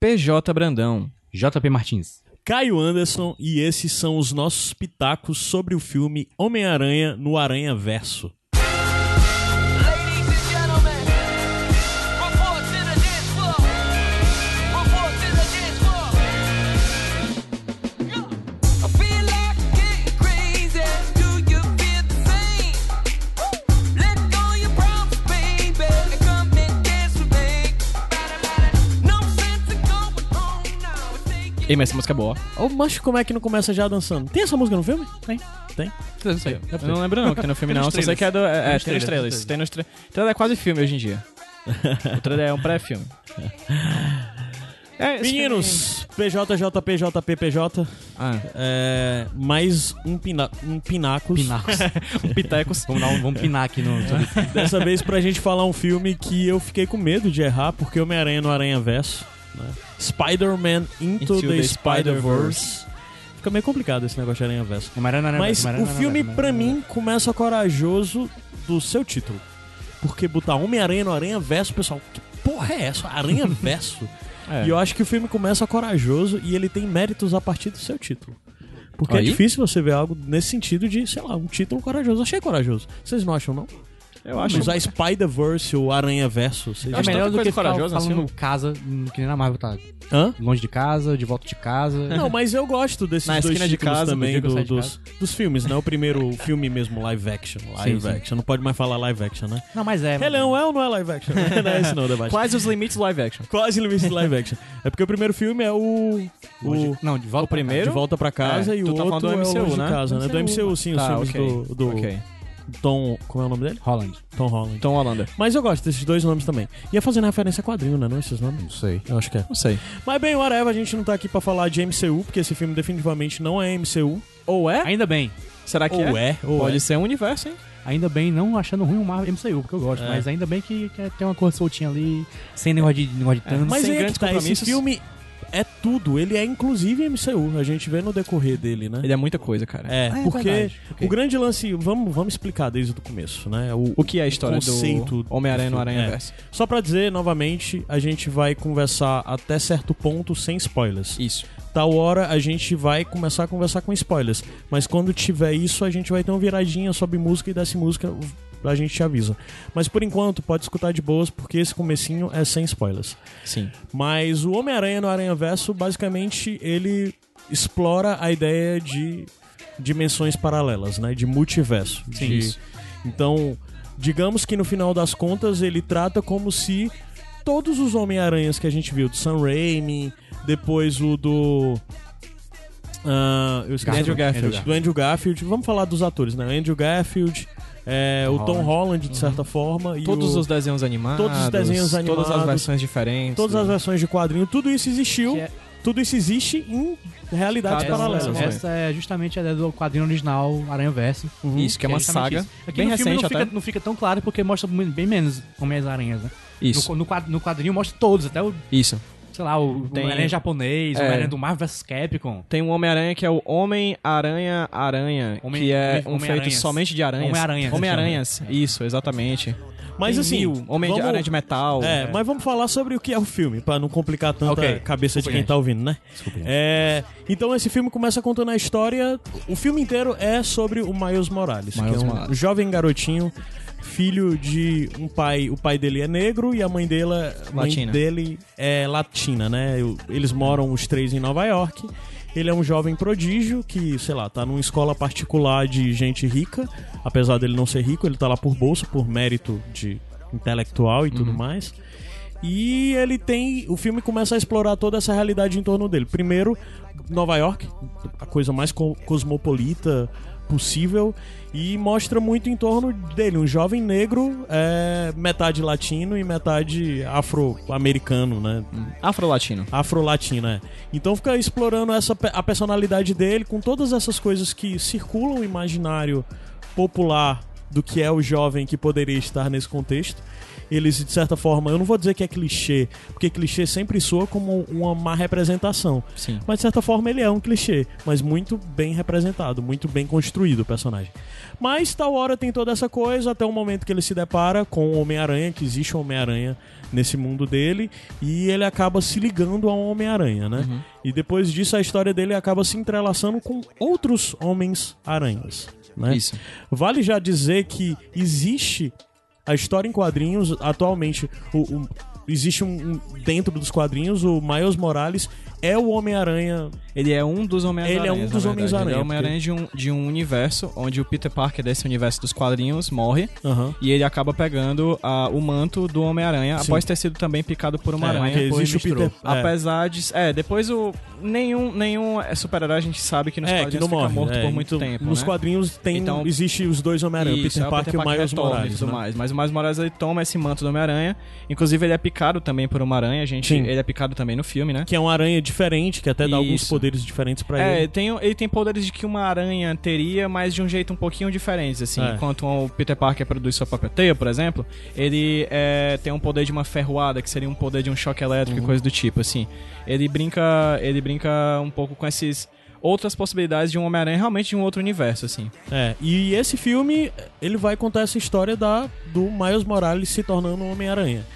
PJ Brandão. JP Martins. Caio Anderson e esses são os nossos pitacos sobre o filme Homem-Aranha no Aranha Verso. Ei, mas essa música é boa. Ô, macho, como é que não começa já dançando? Tem essa música no filme? Tem. Tem? Não sei. Eu não lembro não que tem no filme Tem não. Só sei que é do... É, tem nos trailers, trailers. nos Tem nos trailers. Trailer é quase filme hoje em dia. o trailer é um pré-filme. É, Meninos, PJJPJPPJ, Ah, é, mais um, pina, um Pinacos. Pinacos. um Pitecos. vamos, dar um, vamos pinar aqui no. Dessa vez pra gente falar um filme que eu fiquei com medo de errar, porque Homem-Aranha no Aranha Verso. Né? Spider-Man Into, Into the, the Spider-Verse. Fica meio complicado esse negócio de Aranha Verso. Mas Mas o filme, pra mim, começa corajoso do seu título. Porque botar Homem-Aranha no Aranha Verso, pessoal, que porra é essa? Aranha Verso? É. E eu acho que o filme começa corajoso e ele tem méritos a partir do seu título. Porque Aí? é difícil você ver algo nesse sentido de, sei lá, um título corajoso. Eu achei corajoso. Vocês não acham, não? Eu acho. Usar Spider-Verse ou Aranha Verso. É melhor do que ficar corajosa assim, falando assim. casa, hum, que nem na Marvel tá. Hã? Longe de casa, de volta de casa. Não, mas eu gosto desses Na dois esquina de casa, no também do- saio de dos, dos filmes, né? O primeiro filme mesmo, live action. Live sim. action. Não pode mais falar live action, né? Não, mas é. Rei Leão é ou não é live action? não é esse não, o debate. Quais os limites live action? Quase limite de live action. É porque o primeiro filme é o. O. Não, de volta O primeiro? De volta pra casa É, e o tá outro falando do é o MCU, Longe de né? casa, né? Do MCU, sim, os Tá, filmes do Ok. Tom... Como é o nome dele? Holland. Tom Holland. Tom Hollander. Mas eu gosto desses dois nomes também. Ia fazendo referência a quadrinho, né? Não esses nomes? Não sei. Eu acho que é. Não sei. Mas bem, whatever, a gente não tá aqui pra falar de MCU, porque esse filme definitivamente não é MCU. Ou é? Ainda bem. Será que Ou é? é, ou Pode é. ser um universo, hein? Ainda bem, não achando ruim o Marvel MCU, porque eu gosto. É. Mas ainda bem que, que tem uma cor soltinha ali, sem negócio de, negócio de Thanos. Mas sem é grandes tá, esse compromissos. filme é tudo. Ele é inclusive MCU. A gente vê no decorrer dele, né? Ele é muita coisa, cara. É, é porque verdade. O grande lance, vamos, vamos explicar desde o começo, né? O, O que é a história do Homem-Aranha no do filme, Aranha é. Verso? Só pra dizer novamente, a gente vai conversar até certo ponto sem spoilers. Isso. Tal hora a gente vai começar a conversar com spoilers, mas quando tiver isso a gente vai ter uma viradinha sobre música e dessa música a gente te avisa. Mas por enquanto pode escutar de boas porque esse comecinho é sem spoilers. Sim. Mas o Homem-Aranha no Aranha Verso, basicamente, ele explora a ideia de dimensões paralelas, né? De multiverso. Sim, De- isso. Então, digamos que no final das contas ele trata como se todos os Homem-Aranhas que a gente viu, do Sam Raimi, depois o do. ah, eu esqueci Andrew. Garfield. Do Andrew Garfield. Vamos falar dos atores, né? Andrew Garfield, é, o Tom Holland, de certa forma. e Todos o- os desenhos animados. Todos os desenhos Todas as animados. versões diferentes. Todas as versões de quadrinho, tudo isso existiu. Que é- Tudo isso existe em realidades Cada paralelas. dessas né? Essa é justamente a ideia do quadrinho original Aranha Verso. Isso, que é uma justamente saga. isso. Aqui Bem no filme recente não fica, até. não fica tão claro porque mostra bem menos Homens-Aranhas, né? Isso. No, no quadrinho mostra todos, até o, Isso. Sei lá, o Tem- Homem-Aranha japonês, o É. Homem-Aranha do Marvel vs Capcom. Tem um Homem-Aranha que é o Homem-Aranha-Aranha, Homem- que é Homem- um feito somente de aranhas. Homem-Aranhas, Homem-Aranhas. Isso, exatamente. Mas Tem assim, mil. Homem de vamos- Aranha de Metal. É, mas vamos falar sobre o que é o filme, pra não complicar tanto Ok. a cabeça Desculpa, de quem gente. tá ouvindo, né? É, então esse filme começa contando a história. O filme inteiro é sobre o Miles Morales, Miles que é um Morales. jovem garotinho, filho de um pai. O pai dele é negro e a mãe dele, mãe Latina. dele é latina, né? Eles moram os três em Nova York. Ele é um jovem prodígio que, sei lá, tá numa escola particular de gente rica. Apesar dele não ser rico, ele tá lá por bolsa, por mérito de intelectual e tudo mais. E ele tem. O filme começa a explorar toda essa realidade em torno dele. Primeiro, Nova York, a coisa mais co- cosmopolita possível. E mostra muito em torno dele. Um jovem negro, é, metade latino e metade afro-americano, né? Afro-Latino. Afro-latino, é. Então fica explorando essa, a personalidade dele com todas essas coisas que circulam o imaginário popular do que é o jovem que poderia estar nesse contexto. Eles, de certa forma, eu não vou dizer que é clichê, porque clichê sempre soa como uma má representação. Sim. Mas de certa forma ele é um clichê, mas muito bem representado, muito bem construído o personagem. Mas tal hora tem toda essa coisa até o momento que ele se depara com o Homem-Aranha, que existe um Homem-Aranha nesse mundo dele, e ele acaba se ligando ao Homem-Aranha, né? E depois disso a história dele acaba se entrelaçando com outros Homens-Aranhas, né? Isso. Vale já dizer que existe a história em quadrinhos atualmente. O, o- existe um, dentro dos quadrinhos o Miles Morales é o Homem-Aranha. Ele é um dos Homens-Aranha. Ele é um dos Homens-Aranha, Ele é o Homem-Aranha de, um, de um universo onde o Peter Parker desse universo dos quadrinhos morre Aham. e ele acaba pegando ah, o manto do Homem-Aranha após ter sido também picado por uma É, aranha. existe o. Peter. é. Apesar de. É, depois o. Nenhum, nenhum super-herói a gente sabe que nos É, que quadrinhos não fica morre. morto é. por muito Então, tempo. Nos né? quadrinhos tem, Então- existe os dois Homem-Aranha, o Isso, Peter é, Parker e o Miles e Morales. tudo né? mais. Mas o Miles Morales ele toma esse manto do Homem-Aranha. Inclusive, ele é picado também por uma aranha. A gente, Sim. ele é picado também no filme, né? Que é uma aranha diferente, que até dá alguns Isso. poderes diferentes pra É, ele. tem, ele tem poderes de que uma aranha teria, mas de um jeito um pouquinho diferente, assim. É. Enquanto o Peter Parker produz sua própria teia, por exemplo, ele é, tem um poder de uma ferroada, que seria um poder de um choque elétrico Uhum. e coisa do tipo, assim. Ele brinca, ele brinca um pouco com esses outras possibilidades de um Homem-Aranha realmente de um outro universo, assim. É, e esse filme, ele vai contar essa história da, do Miles Morales se tornando um Homem-Aranha.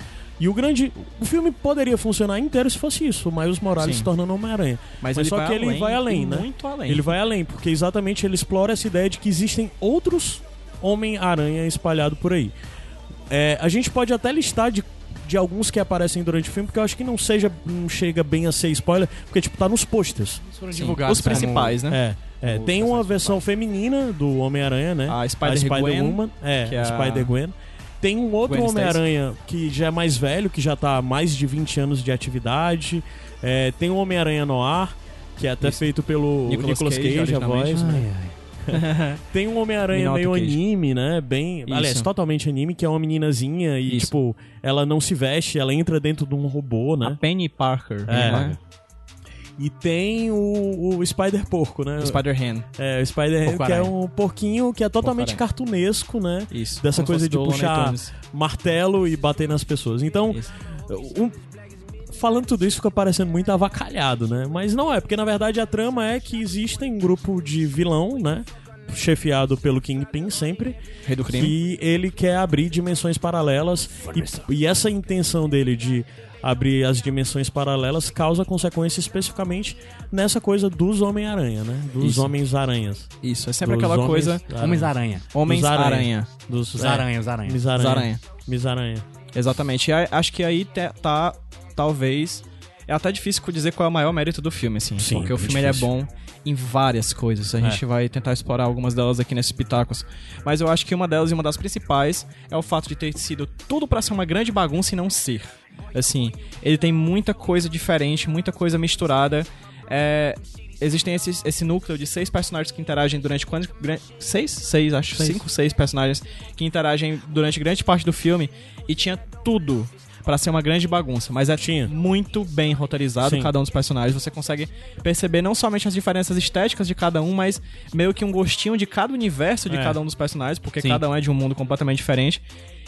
E o grande. O filme poderia funcionar inteiro se fosse isso, o Miles Morales Sim. se tornando Homem-Aranha. Mas, Mas só que ele além, vai além, né? Muito além. Ele vai além, porque exatamente ele explora essa ideia de que existem outros Homem-Aranha espalhados por aí. É, a gente pode até listar de, de alguns que aparecem durante o filme, porque eu acho que não seja não chega bem a ser spoiler, porque tipo tá nos posters. Eles foram Sim, divulgados Os como- principais, né? É, é, Os tem uma versão feminina do Homem-Aranha, né? A Spider-Gwen, Woman, é, é a- Spider-Gwen. Tem um outro Homem-Aranha que já é mais velho, que já tá há mais de 20 anos de atividade. É, tem o Homem-Aranha Noir, que é até Isso. feito pelo Nicolas Nicolas, Cage, Cage, a voz. Ai, ai. Tem um Homem-Aranha meio Cage. anime, né? Bem. Isso. Aliás, totalmente anime, que é uma meninazinha e, Isso. tipo, ela não se veste, ela entra dentro de um robô, A né? Penny Parker. É. né? E tem o, o Spider-Porco, né? O Spider-Han. É, o Spider-Man, que é um porquinho que é totalmente cartunesco, né? Isso. Dessa Como coisa de puxar martelo e bater nas pessoas. Então, um- falando tudo isso fica parecendo muito avacalhado, né? Mas não é, porque na verdade a trama é que existe um grupo de vilão, né? Chefiado pelo Kingpin sempre, Rei do crime. que ele quer abrir dimensões paralelas e, e essa intenção dele de abrir as dimensões paralelas causa consequências especificamente nessa coisa dos Homem-Aranha, né? Dos. Homens-Aranhas. Isso, é sempre Dos aquela homens- coisa. Aranha. Homens-Aranha. Homens-Aranha. Dos Os é, aranhas, os aranhas. Misaranha. Misaranha. Exatamente. E acho que aí tá, talvez. É até difícil dizer qual é o maior mérito do filme, assim. Sim, porque o é filme é bom em várias coisas. A gente vai tentar explorar algumas delas aqui nesses pitacos. Mas eu acho que uma delas e uma das principais é o fato de ter sido tudo pra ser uma grande bagunça e não ser. Assim, ele tem muita coisa diferente, muita coisa misturada. É, existem esses, esse núcleo de seis personagens que interagem durante quantos. gran- Seis? Seis, acho. Seis. Cinco, seis personagens que interagem durante grande parte do filme. E tinha tudo pra ser uma grande bagunça. Mas é Tinha. muito bem roteirizado Sim. cada um dos personagens. Você consegue perceber não somente as diferenças estéticas de cada um, mas meio que um gostinho de cada universo de É. cada um dos personagens, porque Sim. cada um é de um mundo completamente diferente.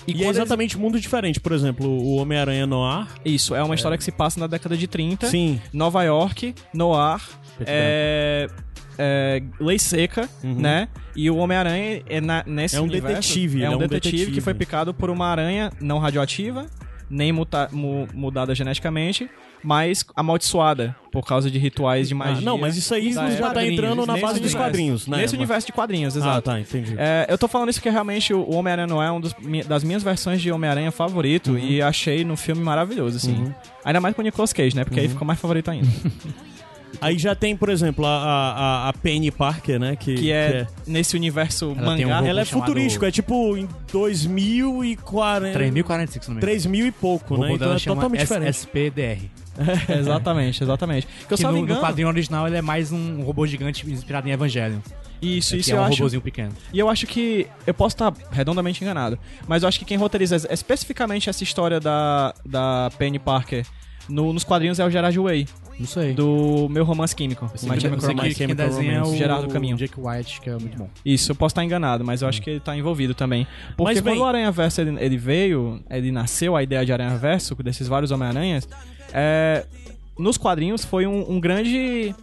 E, é quando eles- exatamente um mundo diferente. Por exemplo, o Homem-Aranha Noir. Isso, é uma história que se passa na década de 30. Sim. Nova York, Noir, é, é, Lei Seca, Uhum. né? E o Homem-Aranha é na- nesse É um universo, detetive, É um, é um detetive, detetive. que foi picado por uma aranha não radioativa, nem muta- mu- mudada geneticamente, mas amaldiçoada por causa de rituais de magia. Ah, não, mas isso aí já tá entrando na base dos quadrinhos, né? Nesse universo de quadrinhos, Ah, exato. tá, entendi. É, eu tô falando isso porque realmente o Homem-Aranha não é uma das minhas versões de Homem-Aranha favorito Uhum. e achei no filme maravilhoso, assim. Ainda mais com o Nicolas Cage, né? Porque aí Uhum. ficou mais favorito ainda. Aí já tem, por exemplo, a, a, a Penny Parker, né? Que, que é nesse universo Ela um mangá. robô Ela é chamado- futurístico, é tipo em 2040. 3045, se não me engano. 3000 e pouco, O né? Então é totalmente S- diferente. SPDR. exatamente, exatamente. Que eu Que só no, me no engano. quadrinho original ele é mais um robô gigante inspirado em Evangelion. Isso, que isso é eu um acho. robôzinho pequeno. E eu acho que. Eu posso estar redondamente enganado. Mas eu acho que quem roteiriza especificamente essa história da, da Penny Parker no- nos quadrinhos é o Gerard Way. Não sei. do Meu Romance Químico. Eu My Chemical sei que Romance. quem Chemical desenha é o Romance. Gerardo Caminho. Jake White, que é muito bom. Isso, eu posso estar enganado, mas eu acho que ele tá envolvido também. Porque Mas, bem- quando o Aranha Verso ele, ele veio, ele nasceu, a ideia de Aranha Verso, desses vários Homem-Aranhas, é, nos quadrinhos foi um, um grande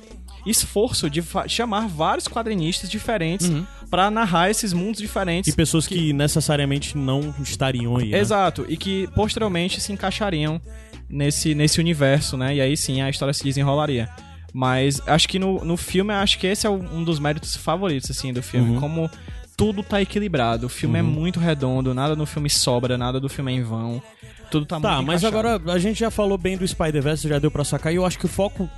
esforço de chamar vários quadrinistas diferentes pra narrar esses mundos diferentes. E pessoas que, necessariamente não estariam aí. né? Exato, e que posteriormente se encaixariam nesse, nesse universo, né? E aí sim a história se desenrolaria. Mas acho que no, no filme, acho que esse é um dos méritos favoritos, assim, do filme. Uhum. Como tudo tá equilibrado. O filme é muito redondo, nada no filme sobra, nada do filme é em vão. Tudo tá, Tá, muito mas encaixado. agora a gente já falou bem do Spider-Verse, já deu pra sacar, e eu acho que o foco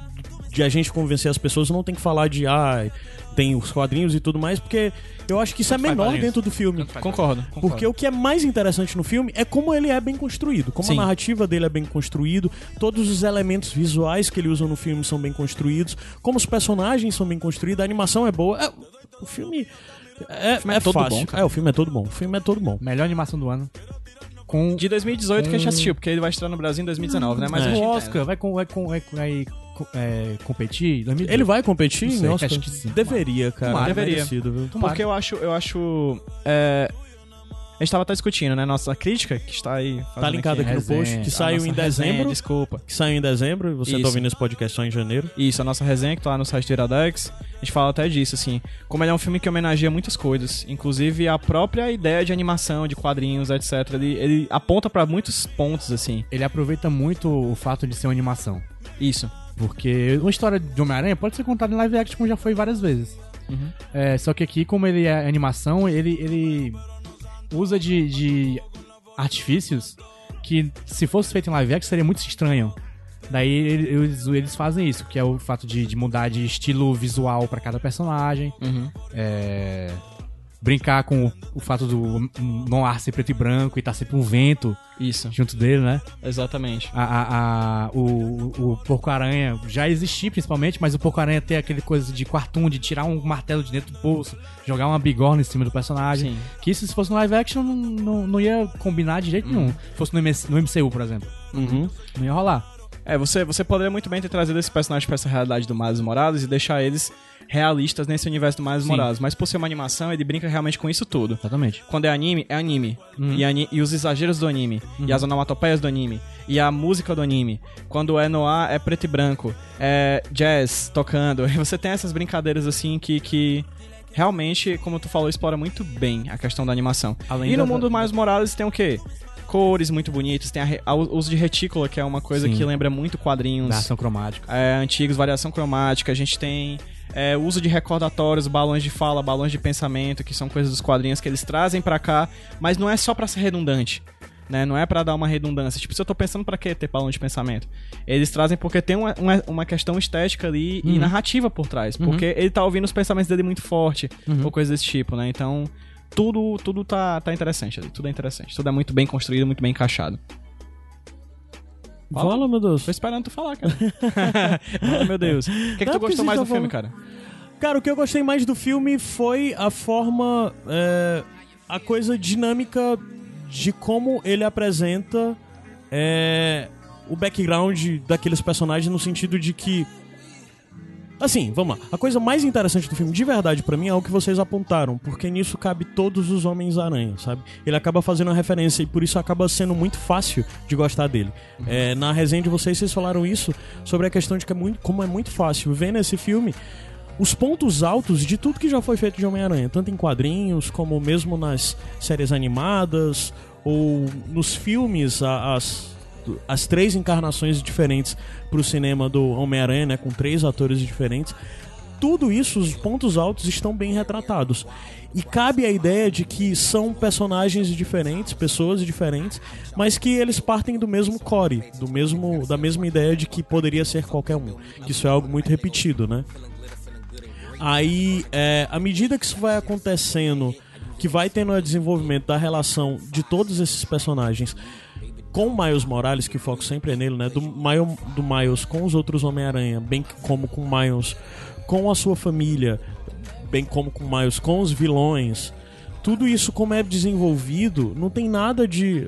de a gente convencer as pessoas não tem que falar de, ah, tem os quadrinhos e tudo mais, porque eu acho que isso é menor dentro do filme. Concordo, concordo. Porque o que é mais interessante no filme é como ele é bem construído, como Sim. a narrativa dele é bem construído, todos os elementos visuais que ele usa no filme são bem construídos, como os personagens são bem construídos, a animação é boa. É- o filme é, filme é é todo fácil. bom, cara. É, o filme é todo bom. O filme é todo bom. Melhor animação do ano. Com, De 2018 que a gente assistiu, porque ele vai estrear no Brasil em 2019, né? Mas É. o Oscar. Vai, com, vai, com, vai, vai com- é, competir? 2018? Ele vai competir? Não sei, Nossa, acho que sim. Deveria, cara. Tomara. Deveria. Merecido, viu? Tomara. Porque eu acho, eu acho. é, a gente tava até discutindo, né? Nossa crítica, que está aí. Tá fazendo linkado aqui no Resenha. post, que saiu em resenha, dezembro. Desculpa. Que saiu em dezembro, e você tá Isso. ouvindo esse podcast só em janeiro. Isso, a nossa resenha que tá lá no site do Iradex, a gente fala até disso, assim. Como ele é um filme que homenageia muitas coisas, inclusive a própria ideia de animação, de quadrinhos, etc. Ele, ele aponta pra muitos pontos, assim. Ele aproveita muito o fato de ser uma animação. Isso. Porque uma história de Homem-Aranha pode ser contada em live action, como já foi várias vezes. Uhum. É, só que aqui, como ele é animação, ele, ele usa de, de artifícios que, se fosse feito em live action, seria muito estranho. Daí ele- eles, eles fazem isso, que é o fato de, de mudar de estilo visual pra cada personagem. Uhum. é, brincar com o, o fato do Noir ser preto e branco e tá sempre um vento Isso, junto dele, né? exatamente. A, a- a- o, o Porco-Aranha já existia principalmente, mas o Porco-Aranha tem aquele coisa de cartoon, de tirar um martelo de dentro do bolso, jogar uma bigorna em cima do personagem. Sim. Que isso, se fosse no live action, não, não, não ia combinar de jeito nenhum. Se fosse no, MS no MCU, por exemplo. Uhum. Não ia rolar. É, você, você poderia muito bem ter trazido esse personagem pra essa realidade do Miles Morales e deixar eles realistas nesse universo do Miles Sim. Morales. Mas por ser uma animação, ele brinca realmente com isso tudo. Exatamente. Quando é anime, é anime. E, ani- e os exageros do anime. E as onomatopeias do anime. E a música do anime. Quando é noir, é preto e branco. É jazz tocando. E você tem essas brincadeiras assim que. que Realmente, como tu falou, explora muito bem a questão da animação. Além e no da- mundo do Miles Morales tem o quê? Cores muito bonitas, tem a a- o uso de retícula, que é uma coisa Sim. que lembra muito quadrinhos Da ação cromática. é, antigos, variação cromática, a gente tem é, uso de recordatórios, balões de fala, balões de pensamento, que são coisas dos quadrinhos que eles trazem pra cá, mas não é só pra ser redundante. Né? Não é pra dar uma redundância. Tipo, se eu tô pensando pra que ter balão de pensamento? Eles trazem porque tem uma, uma, uma questão estética ali e narrativa por trás. Porque ele tá ouvindo os pensamentos dele muito forte, ou coisa desse tipo, né? Então, tudo, tudo tá, tá interessante ali. Tudo é interessante. Tudo é muito bem construído, muito bem encaixado. Fala. Fala, meu Deus. Tô esperando tu falar, cara. Mano, meu Deus. O que, é que tu gostou mais do estão filme, falando- cara? Cara, o que eu gostei mais do filme foi a forma. é, a coisa dinâmica de como ele apresenta é, o background daqueles personagens no sentido de que. Assim, vamos lá. A coisa mais interessante do filme, de verdade, pra mim, é o que vocês apontaram, porque nisso cabe todos os Homens-Aranha, sabe? Ele acaba fazendo uma referência e por isso acaba sendo muito fácil de gostar dele. É, na resenha de vocês, vocês falaram isso sobre a questão de que é muito, como é muito fácil ver nesse filme os pontos altos de tudo que já foi feito de Homem-Aranha, tanto em quadrinhos como mesmo nas séries animadas ou nos filmes, a- as, as três encarnações diferentes pro cinema do Homem-Aranha, né, com três atores diferentes. Tudo isso, os pontos altos estão bem retratados. E cabe a ideia de que são personagens diferentes, pessoas diferentes, mas que eles partem do mesmo core, do mesmo, da mesma ideia de que poderia ser qualquer um. Isso é algo muito repetido, né? Aí, é, à medida que isso vai acontecendo, que vai tendo o desenvolvimento da relação de todos esses personagens com o Miles Morales, que o foco sempre é nele, né? Do, Miles, do Miles com os outros Homem-Aranha, bem como com o Miles com a sua família, bem como com o Miles com os vilões. Tudo isso, como é desenvolvido, não tem nada de.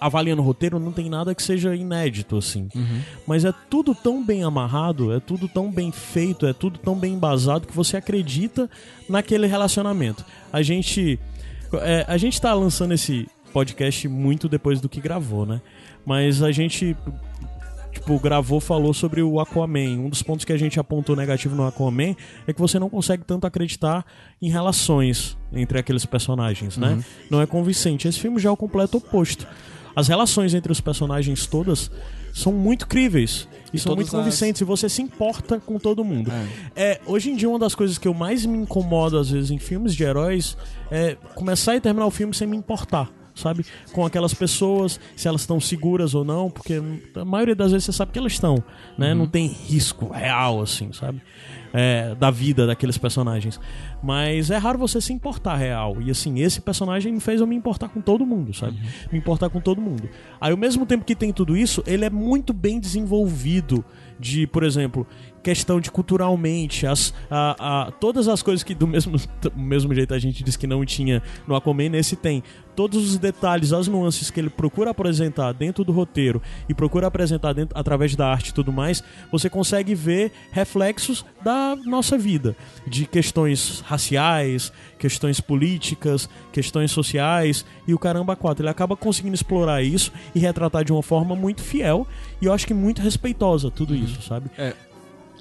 avaliando o roteiro, não tem nada que seja inédito, assim. Uhum. Mas é tudo tão bem amarrado, é tudo tão bem feito, é tudo tão bem embasado que você acredita naquele relacionamento. A gente. é, a gente tá lançando esse podcast muito depois do que gravou, né? Mas a gente tipo, gravou, falou sobre o Aquaman. Um dos pontos que a gente apontou negativo no Aquaman é que você não consegue tanto acreditar em relações entre aqueles personagens, né? Não é convincente. Esse filme já é o completo oposto. As relações entre os personagens todas são muito críveis e, são todas muito convincentes e você se importa com todo mundo. É, hoje em dia, uma das coisas que eu mais me incomodo, às vezes, em filmes de heróis é começar e terminar o filme sem me importar. Sabe? Com aquelas pessoas, se elas estão seguras ou não, porque a maioria das vezes você sabe que elas estão, né? Não tem risco real, assim, sabe? É, da vida daqueles personagens. Mas é raro você se importar real. E assim, esse personagem me fez eu me importar com todo mundo, sabe? Me importar com todo mundo. Aí, ao mesmo tempo que tem tudo isso, ele é muito bem desenvolvido de, por exemplo, questão de culturalmente, as, a, a- todas as coisas que do mesmo, do mesmo jeito a gente disse que não tinha no Aquaman, nesse tem. Todos os detalhes, as nuances que ele procura apresentar dentro do roteiro e procura apresentar dentro, através da arte e tudo mais, você consegue ver reflexos da nossa vida, de questões raciais, questões políticas, questões sociais e o caramba quatro. Ele acaba conseguindo explorar isso e retratar de uma forma muito fiel e eu acho que muito respeitosa tudo isso, sabe?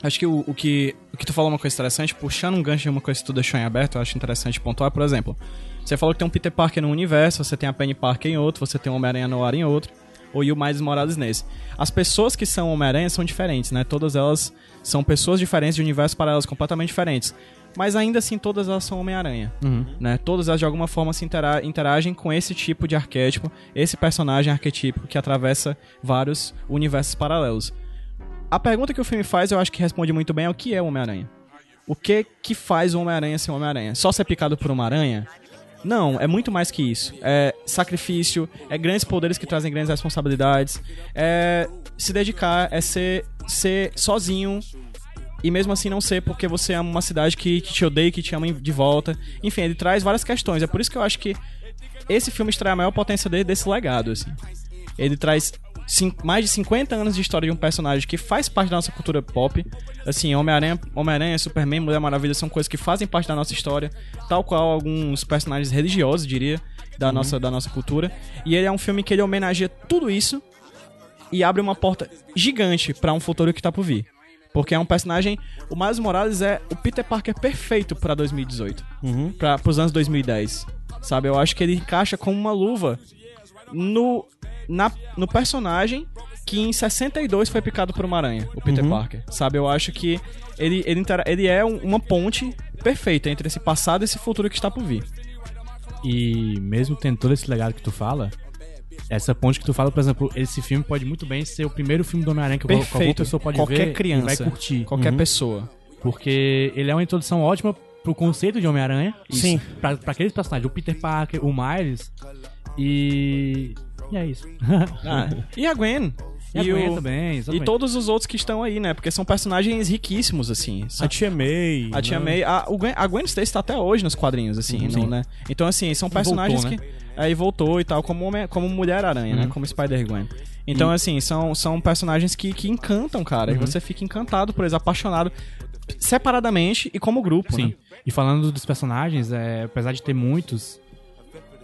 Acho que o, o que o que tu falou é uma coisa interessante, puxando um gancho de uma coisa que tu deixou em aberto, eu acho interessante pontuar, por exemplo. Você falou que tem um Peter Parker num universo, você tem a Penny Parker em outro, você tem um Homem-Aranha no ar em outro, ou o Miles Morales nesse. As pessoas que são Homem-Aranha são diferentes, né? Todas elas são pessoas diferentes de universos paralelos completamente diferentes. Mas ainda assim, todas elas são Homem-Aranha. Né? Todas elas de alguma forma se intera- interagem com esse tipo de arquétipo, esse personagem arquetípico que atravessa vários universos paralelos. A pergunta que o filme faz, eu acho que responde muito bem é o que é o Homem-Aranha. O que que faz o Homem-Aranha ser um Homem-Aranha? Só ser picado por uma aranha? Não, é muito mais que isso. É sacrifício, é grandes poderes que trazem grandes responsabilidades, é se dedicar, é ser, ser sozinho e mesmo assim não ser porque você ama uma cidade que, que te odeia que te ama de volta. Enfim, ele traz várias questões. É por isso que eu acho que esse filme extrai a maior potência dele desse legado, assim. Ele traz mais de 50 anos de história de um personagem que faz parte da nossa cultura pop. Assim, Homem-Aranha, Homem-Aranha, Superman, Mulher Maravilha são coisas que fazem parte da nossa história, tal qual alguns personagens religiosos, diria, da, nossa, da nossa cultura. E ele é um filme que ele homenageia tudo isso e abre uma porta gigante pra um futuro que tá por vir. Porque é um personagem. O Miles Morales é o Peter Parker perfeito pra 2018. Pra, pros anos 2010. Sabe? Eu acho que ele encaixa como uma luva no, na, no personagem que em 62 foi picado por uma aranha, o Peter Parker. Sabe? Eu acho que ele, ele, ele é um- uma ponte perfeita entre esse passado e esse futuro que está por vir. E mesmo tendo todo esse legado que tu fala, essa ponte que tu fala, por exemplo, esse filme pode muito bem ser o primeiro filme do Homem-Aranha que qualquer Perfeito. pessoa pode Qualquer ver criança. vai curtir. Qualquer Uhum. pessoa. Porque ele é uma introdução ótima pro conceito de Homem-Aranha. Sim. Pra, pra aqueles personagens, o Peter Parker, o Miles. E. E é isso. Ah, e a Gwen. E a Gwen o- também, E todos os outros que estão aí, né? Porque são personagens riquíssimos, assim. A Tia May. A Tia né? May, a, o Gwen, a Gwen Stacy tá até hoje nos quadrinhos, assim, não, né? Então, assim, são personagens voltou, que. Aí voltou e tal, como, Homem- como Mulher-Aranha, né? Como Spider-Gwen. Então, assim, são, são personagens que, que encantam, cara. E você fica encantado por eles, apaixonado separadamente e como grupo, Sim. né? E falando dos personagens, é, apesar de ter muitos,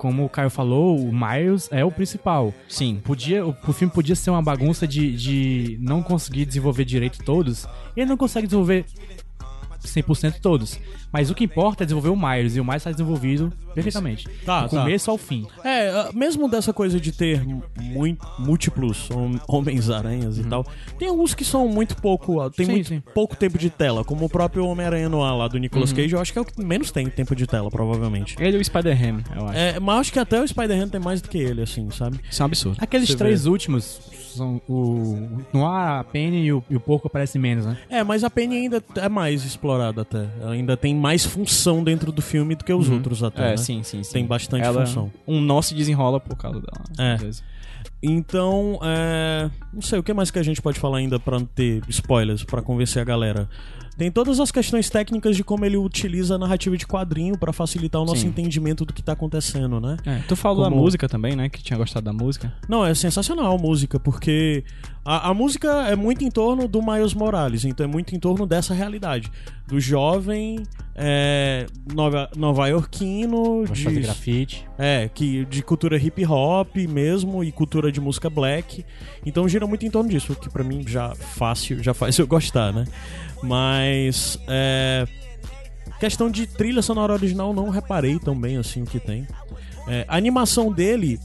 como o Caio falou, o Miles é o principal. Sim. Podia, o, o filme podia ser uma bagunça de, de não conseguir desenvolver direito todos. Ele não consegue desenvolver 100% todos. Mas o que importa é desenvolver o Miles. E o Miles está desenvolvido perfeitamente. Tá, Do tá. começo ao fim. É, ah, mesmo dessa coisa de ter mui- múltiplos hom- Homens-Aranhas e tal, tem alguns que são muito pouco. ah, Tem Sim, muito sim. pouco tempo de tela, como o próprio Homem-Aranha no ar lá do Nicolas Cage, eu acho que é o que menos tem tempo de tela, provavelmente. Ele e o Spider-Ham, eu acho. É, mas acho que até o Spider-Man tem mais do que ele, assim, sabe? Isso é um absurdo. Aqueles Você três últimos são o. No ar, a Penny e o, e o porco aparecem menos, né? É, mas a Penny ainda é mais explorada até. Ela ainda tem mais função dentro do filme do que os outros até. É, né? sim, sim, sim. Tem bastante Ela- função. Um nó se desenrola por causa dela. É. às vezes. Então, é, não sei, o que mais que a gente pode falar ainda pra não ter spoilers, pra convencer a galera? Tem todas as questões técnicas de como ele utiliza a narrativa de quadrinho pra facilitar o nosso Sim. entendimento do que tá acontecendo, né? É, tu falou da Como- música também, né? Que tinha gostado da música. Não, é sensacional a música, porque a, a música é muito em torno do Miles Morales, então é muito em torno dessa realidade. Do jovem é, nova, nova-iorquino, de fazer de, grafite. é, que, de cultura hip hop mesmo e cultura de música black. Então gira muito em torno disso, que pra mim já fácil, já faz eu gostar, né? Mas é, questão de trilha sonora original não reparei tão bem assim o que tem. É, a animação dele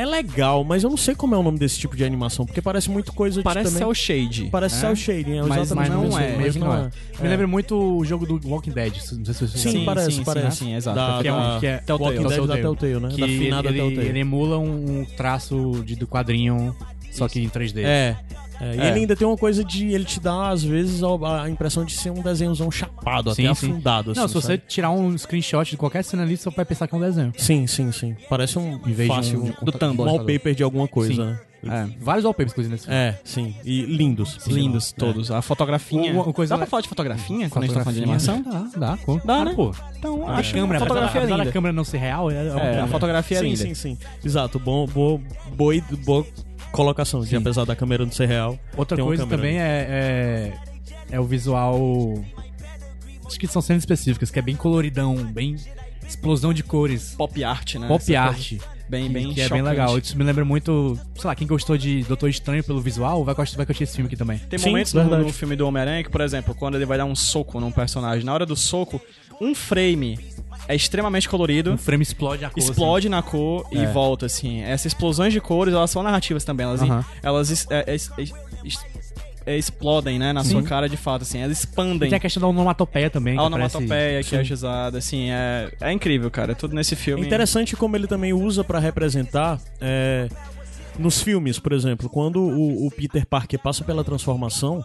é legal, mas eu não sei como é o nome desse tipo de animação, porque parece muito coisa Parece de também... shade. Parece né? cel shading, é Mas- mas não isso, é, mas não é. Me É. lembra muito o jogo do Walking Dead. Não sei se você Sim, Sim, parece, sim, parece. sim, sim, exato. Da, Que é um- da que é Walking Telltale. Dead da Telltale. Né? Que da finada ele, Telltale. ele emula um, traço de, do quadrinho, só que em 3D. É. é, E É. ele ainda tem uma coisa de ele te dá, às vezes, a, a impressão de ser um desenhozão chapado, Sim, até sim. afundado. Não, assim, se você sabe? tirar um screenshot de qualquer cena ali, você vai pensar que é um desenho. Sim, sim, sim. Parece um Em vez de fácil um- do Tumblr. wallpaper de alguma coisa, Sim. né? É. Vários wallpapers, inclusive, nesse filme. É, sim. E lindos. por Lindos sinal. todos. A fotografinha. Uma- uma coisa Dá pra falar de fotografinha quando a gente tá falando de Fotografia. animação? Dá, dá. pô. Dá, Ah, né? pô. Então, A acho câmera, a fotografia é apesar da linda. câmera não ser real, é, é É, a câmera. fotografia é sim, linda. sim, sim. Exato. Bom, boa, boa, boa colocação. De, apesar da câmera não ser real. Outra coisa também é, é, é o visual. Acho que são cenas específicas, que é bem coloridão, bem explosão de cores. Pop art, né? Pop Essa art. coisa Bem, bem que é chocante. bem legal. Isso me lembra muito, sei lá, quem gostou de Doutor Estranho pelo visual vai gostar, vai curtir esse filme aqui também. Tem Sim, momentos no, verdade. no filme do Homem-Aranha que, por exemplo, quando ele vai dar um soco num personagem, na hora do soco, um frame é extremamente colorido, Um frame explode a cor. explode na cor e É. volta, assim. Essas explosões de cores, elas são narrativas também. Elas, elas é, es- es- é, explodem, né, na sua cara de fato, assim. Elas Assim. E expandem. tem a questão da onomatopeia também. A onomatopeia que Sim. é usada, assim, é, é incrível, cara. Tudo nesse É filme. interessante como ele também usa pra representar é, nos filmes, por exemplo, quando o, o Peter Parker passa pela transformação,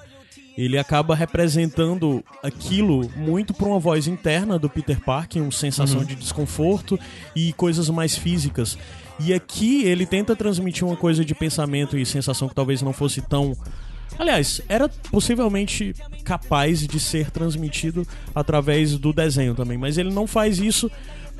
ele acaba representando aquilo muito por uma voz interna do Peter Parker, uma sensação de desconforto e coisas mais físicas. E aqui ele tenta transmitir uma coisa de pensamento e sensação que talvez não fosse tão Aliás, era possivelmente capaz de ser transmitido através do desenho também, mas ele não faz isso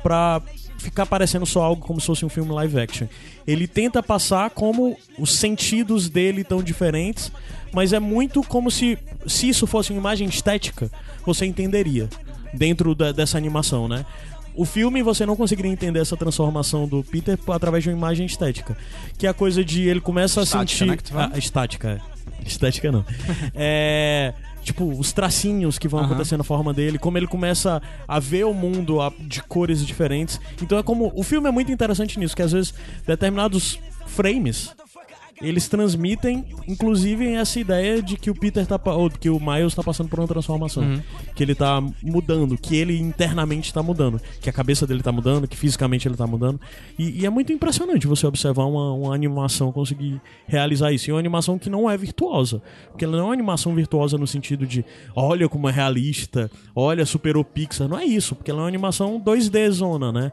pra ficar parecendo só algo como se fosse um filme live action. Ele tenta passar como os sentidos dele tão diferentes, mas é muito como se se isso fosse uma imagem estética, você entenderia dentro da- dessa animação, né? O filme você não conseguiria entender essa transformação do Peter através de uma imagem estética, que é a coisa de ele começa Estática, a sentir né, que tu fala? a, estática, é. estética não. é tipo os tracinhos que vão Aham. acontecendo na forma dele, como ele começa a ver o mundo de cores diferentes. Então é como o filme é muito interessante nisso, que às vezes determinados frames eles transmitem, inclusive, essa ideia de que o Peter tá. ou que o Miles tá passando por uma transformação. Uhum. Que ele tá mudando, que ele internamente tá mudando. Que a cabeça dele tá mudando, que fisicamente ele tá mudando. E, e é muito impressionante você observar uma, uma animação conseguir realizar isso. E uma animação que não é virtuosa. Porque ela não é uma animação virtuosa no sentido de olha como é realista, olha, superou Pixar. Não é isso, porque ela é uma animação 2D zona, né?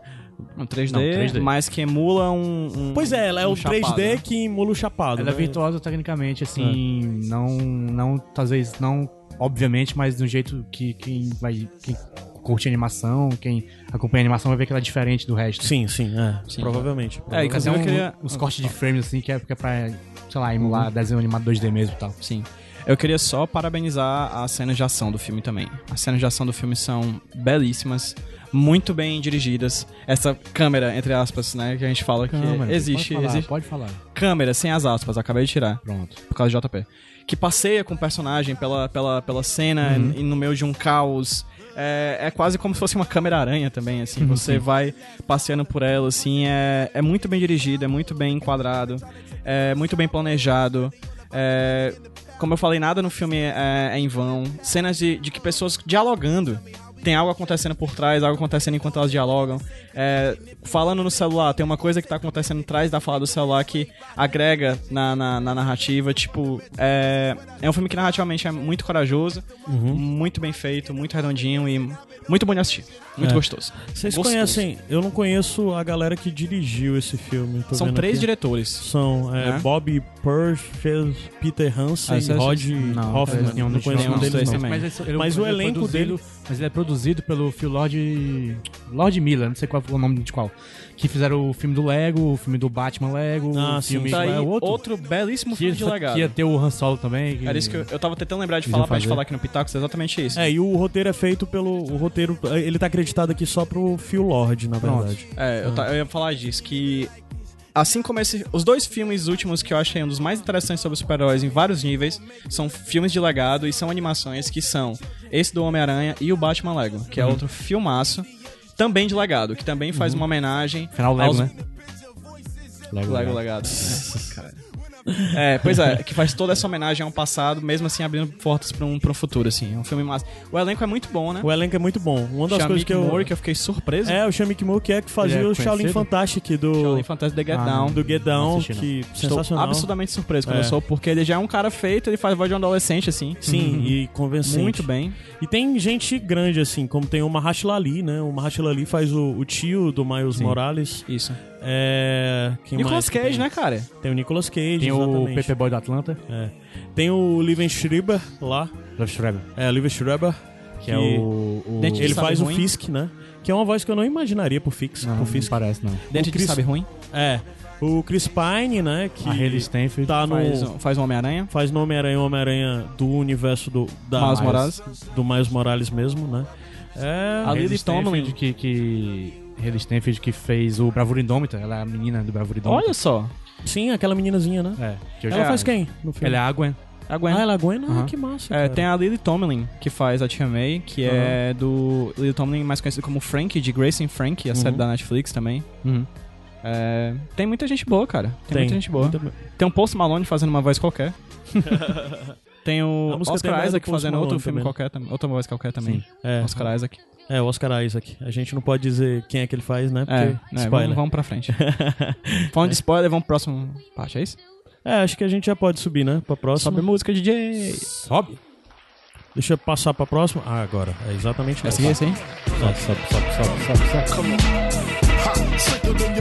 Um 3D, Não, 3D. mas que emula um. um- Pois é, ela é um o 3D chapado, né? que emula o chapado. Ela é né? virtuosa tecnicamente, assim, não, não, talvez não, obviamente, mas de um jeito que quem vai, quem curte animação, quem acompanha animação vai ver que ela é diferente do resto. Sim, sim, é. Sim. Provavelmente. É, provavelmente. inclusive Fazer eu queria- uns cortes de frames, assim, que é, que é pra, sei lá, emular desenho animado 2D mesmo e tal. Sim. Eu queria só parabenizar as cenas de ação do filme também. As cenas de ação do filme são belíssimas, muito bem dirigidas. Essa câmera, entre aspas, né, que a gente fala que Câmera, existe, pode falar, existe. Pode falar. Câmera, sem as aspas, acabei de tirar. Pronto. por causa de JP. Que passeia com o personagem pela, pela, pela cena Uhum. e no meio de um caos. É, é quase como se fosse uma câmera-aranha também, assim. Uhum, Você vai passeando por ela, assim. É, é muito bem dirigido, é muito bem enquadrado, é muito bem planejado. É, como eu falei, nada no filme é, é em vão. Cenas de, de que pessoas dialogando tem algo acontecendo por trás, algo acontecendo enquanto elas dialogam. É, falando no celular, tem uma coisa que tá acontecendo atrás da fala do celular que agrega na, na, na narrativa. Tipo, é, é um filme que narrativamente é muito corajoso, muito bem feito, muito redondinho e muito bom de assistir. Muito É. gostoso. Vocês Gostoso. conhecem? Eu não conheço a galera que dirigiu esse filme. tô São vendo três aqui. diretores. São é, Né? Bob Purge, fez Peter Hansen, Ah, é- Rod Não, Hoffman. nenhum Não dos conheço nenhum deles, não. também. Mas, ele- Mas o ele é elenco produzido- Mas ele é produzido pelo Phil Lord. Lord Miller, não sei qual foi o nome de qual. Que fizeram o filme do Lego, o filme do Batman Lego, Ah, o sim. filme Tá é outro. outro belíssimo filme de legado. que ia ter o Han Solo também. que- Era isso que eu, eu tava tentando lembrar de falar pra gente falar aqui no Pitacos, é exatamente isso. É, e o roteiro é feito pelo. O roteiro. Ele tá acreditado aqui só pro Phil Lord, na Pronto. verdade. É, eu, ta- eu ia falar disso, que assim como esse, os dois filmes últimos que eu achei um dos mais interessantes sobre super-heróis em vários níveis, são filmes de legado e são animações que são esse do Homem-Aranha e o Batman Lego, que é outro filmaço, também de legado, que também faz uma homenagem Final Lego, aos... né? Lego, Lego Lego. legado. É, cara. É, pois é, que faz toda essa homenagem ao passado, mesmo assim abrindo portas pra um, pra um futuro, assim. É um filme massa. O elenco é muito bom, né? O elenco é muito bom. Uma das coisas que eu. Moore, que eu fiquei surpreso. É, o Shamik Moore, que é que fazia é o Shaolin? Fantastic do. Shaolin Fantasy The Get Ah, Down. do Get Down, assisti, que Estou sensacional. absurdamente surpreso quando É. eu sou, porque ele já é um cara feito, ele faz voz de um adolescente, assim. Sim, e convencente. Muito bem. E tem gente grande, assim, como tem o Mahershala Ali, né? O Mahershala Ali faz o, o tio do Miles Morales. Isso. É... Quem Nicolas mais que Cage, tem? né, cara? Tem o Nicolas Cage, Tem o exatamente. Pepe Boy do Atlanta, É. Tem o Liven Schreiber lá. Love Schreiber, É, Liven Schreiber. que é o... o... Ele faz o ruim? Fisk, né? Que é uma voz que eu não imaginaria pro, Fix, Não, pro não Fisk. parece, não. Dente Chris- de sabe ruim? É. O Chris Pine, né? Que A Haley Stanfield. tá no... Faz, faz um Homem-Aranha. Faz no Homem-Aranha, o Homem-Aranha do universo do... Da, Miles Morales. Do Miles Morales mesmo, né? É... A Lily Tomlin. que... que... Haley Stanfield que fez o Bravura Indômita, ela é a menina do Bravura Indômita. Olha só. Sim, aquela meninazinha, né? É, que eu Ela já- faz quem no filme? Ela é a Gwen. A Gwen. Ah, ela é a Gwen? Ah, Aham. que massa, É, tem a Lily Tomlin, que faz a Tia May, que é do... Lily Tomlin, mais conhecido como Frank, de Grace and Frank, a série Uhum. da Netflix também. Uhum. É, tem muita gente boa, cara. Tem, muita gente boa. Muita- Tem um Post Malone fazendo uma voz qualquer. tem o tem Oscar Isaac fazendo Malone outro filme também, qualquer também. Outra voz qualquer também. Sim. É, Oscar Isaac. É, o Oscar Isaac. A gente não pode dizer quem é que ele faz, né? Porque É, spoiler. vamos, vamos pra frente. Falando de spoiler, vamos pro próximo parte, é isso? É, acho que a gente já pode subir, né? Pra próxima. Sobe música, DJ. Sobe. Deixa eu passar pra próxima. Ah, agora. É exatamente Essa aqui, essa. essa aí? Sobe, sobe, sobe, sobe, sobe, sobe. Ha, sicker than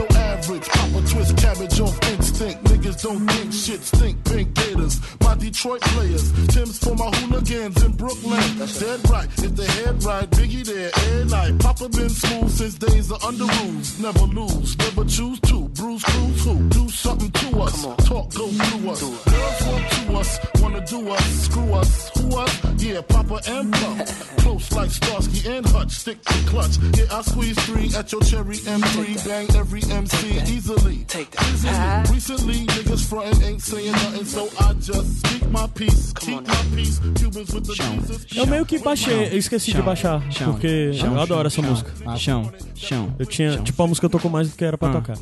instinct. Niggas don't think shit stink. Pink gators, my Detroit players. Tim's for my hooligans in Brooklyn. That's Dead right, if the head right, Biggie there, air night. Papa been smooth since days of under rules. Never lose, never choose to. Bruce Cruz who? Do something to us. Talk go through us. Girls want to us, wanna do us, screw us. Who us? Yeah, Papa and Pump. Close like Starsky and Hutch. Stick to clutch. Yeah, I squeeze three at your cherry M3. Bang every MC easily. Take that. Easily. Recently, niggas frontin' ain't saying nothing, so I just speak my peace. Keep my peace. Cubans with the Jesus. Eu meio que baixei, eu esqueci de Chão. baixar, Chão. porque Chão. eu adoro essa Chão. música. Chão, chão. Eu tinha, Chão. tipo, a música tocou mais do que era pra Ah. tocar.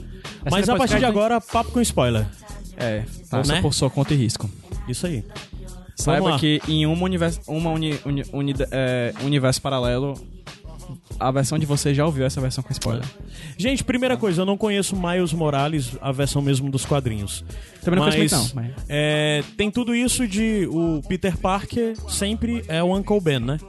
Mas a partir de agora, papo com spoiler. É, ouça Né? por sua conta e risco. Isso aí. Saiba lá. que em um universo, uma uni, uni- uni- é, universo paralelo, a versão de você já ouviu essa versão com spoiler. Gente, primeira coisa, eu não conheço Miles Morales, a versão mesmo dos quadrinhos. Também não mas, conheço muito, não, mas- é, tem tudo isso de o Peter Parker sempre é o Uncle Ben, né?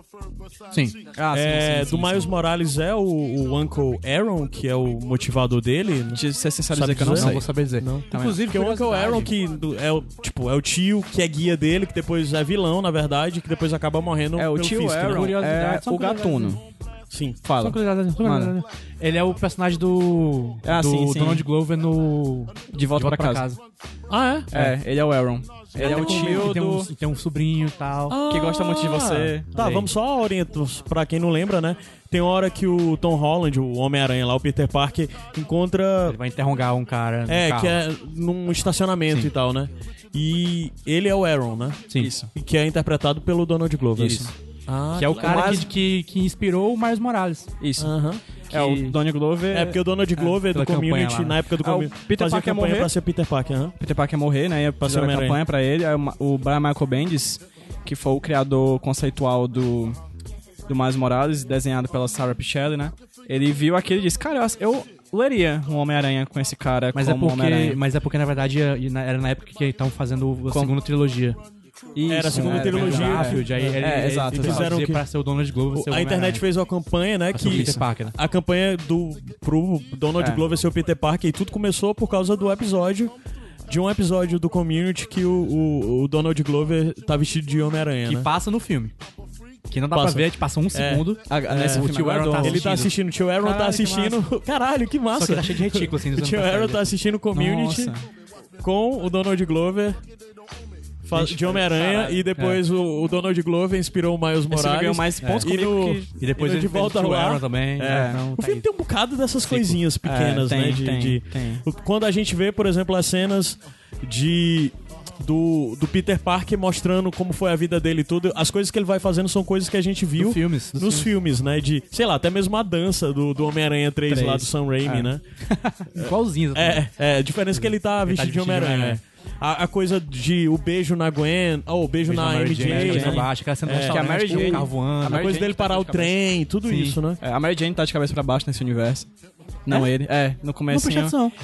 Sim. Ah, é, do Miles Morales é o, o Uncle Aaron, que é o motivador dele. De ser sincero Sabe dizer que eu não? Não vou saber dizer. Não. Inclusive, Porque o Uncle. Aaron, que é o, tipo, é o tio que é guia dele, que depois é vilão, na verdade, que depois acaba morrendo É, o pelo tio Fisk, né? Aaron é Curiosidade, só o gatuno. Sim. Fala. Curiosidade. Ele é o personagem do, Ah, do sim, sim. Donald Glover no De volta, pra, casa. Ah, é? É, ele é o Aaron. Ele é o Tem um- tio tem um, do... tem um sobrinho e tal. Que gosta muito de você. Tá, vamos só orientar, pra quem não lembra, né? Tem uma hora que o Tom Holland, o Homem-Aranha lá, o Peter Parker, encontra... Ele vai interrogar um cara É, carro. que é num estacionamento Sim. e tal, né? E ele é o Aaron, né? Sim. Isso. E que é interpretado pelo Donald Glover. Isso. Ah, Que é o cara Mas- que, que, que inspirou o Miles Morales. Isso. Aham. É, o Donald Glover... É, porque o Donald Glover pela do Community, lá. na época do Ah, Community, Peter fazia Parker ia campanha morrer? pra ser Peter Parker, aham. Peter Parker morrer, né? Ia fazer a Homem-Aranha. campanha pra ele. O Brian Michael Bendis, que foi o criador conceitual do do Miles Morales, desenhado pela Sarah Pichelli, né? Ele viu aquilo e disse, cara, eu leria um Homem-Aranha com esse cara Mas é, como porque, Homem-Aranha. mas é porque, na verdade, ia- era na época que estavam fazendo a Com- segunda trilogia. Isso, Era a segunda é, trilogia. é, Garfield, aí ele, É, ele- exato, ele exato. Fizeram dizer que- pra ser o Donald Glover ser o A internet fez uma campanha, né, o que Peter Parker, né? a campanha do pro Donald É. Glover ser o Peter Parker e tudo começou por causa do episódio de um episódio do Community que o, o, o Donald Glover tá vestido de Homem-Aranha, Que né? passa no filme. Que não dá Passa. pra ver, a gente passa um segundo. Ah, nesse o filme tio Aaron tá Ele tá assistindo, o tio Aaron tá Caralho, que assistindo. Caralho, que massa! Só que tá cheio de retículo, assim, O tio Aaron tá assistindo Community Nossa. com o Donald Glover de Homem-Aranha e depois o, o Donald Glover inspirou o Miles Esse Morales. ganhou mais pontos e comigo no, que... E depois e no ele De Volta ao Ar. Também. É. Então, O tá filme aí. tem um bocado dessas coisinhas pequenas, É, tem, né? De, tem, de- tem. Quando a gente vê, por exemplo, as cenas de. Do, do Peter Parker mostrando como foi a vida dele e tudo. As coisas que ele vai fazendo são coisas que a gente viu Do filmes, nos filmes. né? De, sei lá, até mesmo a dança do, do Homem-Aranha 3, lá do. Sam Raimi, É. né? Igualzinho. É, é, a diferença é que ele tá Ele tá vestido de vestido de Homem-Aranha. É. A, a coisa de o beijo na Gwen, ou o beijo, na, Mary MJ, Jane, de cabeça né? baixo, aquela cena do É. Que a Mary o Jane- voando. a A Mary coisa Jane dele tá parar o de cabeça. trem, tudo Sim. isso, né? É, a Mary Jane tá de cabeça pra baixo nesse universo. Não ele. É, no começo.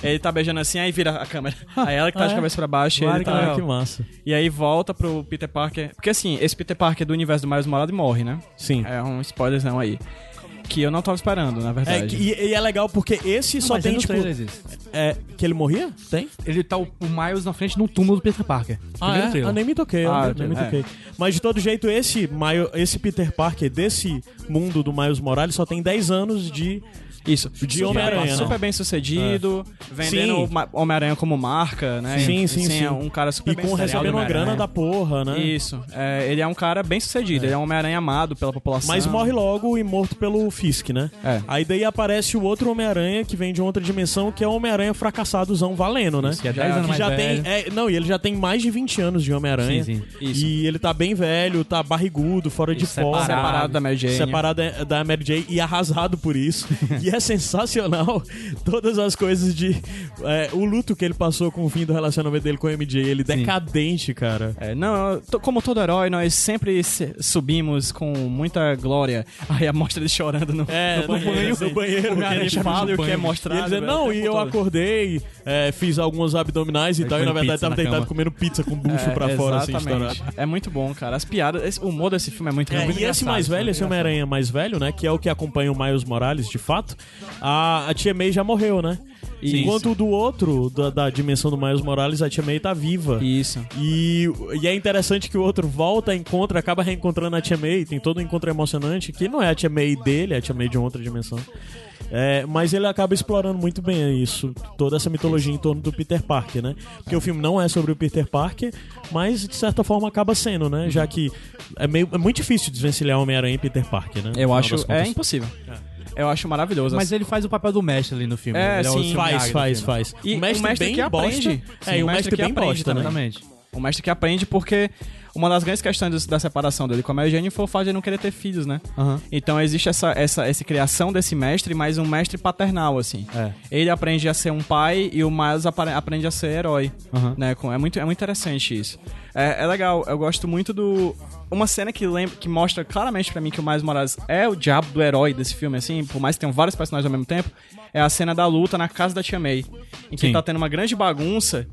Ele tá beijando assim, aí vira a câmera. Aí ela que tá Ah, de é? cabeça pra baixo e Claro ele tá... legal. que massa. E aí volta pro Peter Parker. Porque assim, esse Peter Parker do universo do Miles Morales morre, né? Sim. É um spoilerzão aí. Que eu não tava esperando, na É, verdade. que- e, e é legal porque esse só Mas tem, tipo. É, que ele morria? Tem? Ele tá o, o Miles na frente no túmulo do Peter Parker. Ah, é? trailer. Ah, nem me toquei, eu Ah, nem, me é. toquei. Mas de todo jeito, esse, Mile- esse Peter Parker desse mundo do Miles Morales só tem 10 anos de. Isso. De Homem-Aranha, né? Super bem sucedido, vendendo Sim. o Ma- Homem-Aranha como marca, né? Sim, sim, assim, sim. É um cara super E bem com sucedido. recebendo uma Homem-Aranha. grana da porra, né? Isso. É, ele é um cara bem sucedido, ele é um Homem-Aranha amado pela população. Mas morre logo e morto pelo Fisk, né? É. Aí daí aparece o outro Homem-Aranha que vem de outra dimensão, que é o Homem-Aranha fracassadozão valendo, né? Isso, que é Já- 10 anos que mais já velho. tem. é, não, e ele já tem mais de 20 anos de Homem-Aranha. Sim, sim. Isso. E ele tá bem velho, tá barrigudo, fora de Isso, forma. separado. Da Mary Jane. Separado da- da Mary Jane e arrasado por isso. e é sensacional todas as coisas de. é, o luto que ele passou com o fim do relacionamento dele com a MJ. Ele decadente, cara. É, não, como todo herói, nós sempre se- subimos com muita glória. Aí a mostra ele chorando no, É, no banho. no banheiro. O cara fala e o que é E ele mostrado. diz, velho, não, o e eu acordei, é, fiz alguns abdominais e Aí tal, e na verdade tava na deitado cama. comendo pizza com bucho É, pra fora, assim, estourado. É muito bom, cara. As piadas, esse- o humor desse filme é muito, É, muito e esse mais velho, muito esse. Homem-Aranha mais velho, né? Que é o que acompanha o Miles Morales, de fato. A, a Tia May já morreu, né? Enquanto o do outro, da, da dimensão do Miles Morales, a Tia May tá viva. Isso. E, e é interessante que o outro volta, encontra, acaba reencontrando a Tia May, tem todo um encontro emocionante, que não é a Tia May dele, é a Tia May de outra dimensão. É, mas ele acaba explorando muito bem isso, toda essa mitologia em torno do Peter Parker, né? Porque o filme não é sobre o Peter Parker, mas de certa forma acaba sendo, né? Já que é, meio, é muito difícil desvencilhar Homem-Aranha e Peter Parker, né? Eu acho. É impossível. Eu acho maravilhoso. Mas ele faz o papel do mestre ali no filme. É, ele sim. o seu Faz, faz, faz. E o mestre, o mestre bem que bosta. aprende. É, Sim, e o mestre, bem aprende bosta, né? Exatamente. O mestre que aprende porque uma das grandes questões da separação dele com a Mary Jane foi o fato de ele não querer ter filhos, né? Aham. Então existe essa, essa, essa criação desse mestre, mas um mestre paternal, assim. É. Ele aprende a ser um pai e o Miles aprende a ser herói. Aham. Né? É, muito, é muito interessante isso. É, é legal, eu gosto muito do. Uma cena que, lembra, que mostra claramente pra mim que o Miles Morales é o diabo do herói desse filme, assim, por mais que tenham vários personagens ao mesmo tempo, é a cena da luta na casa da Tia May. Em que Sim. tá tendo uma grande bagunça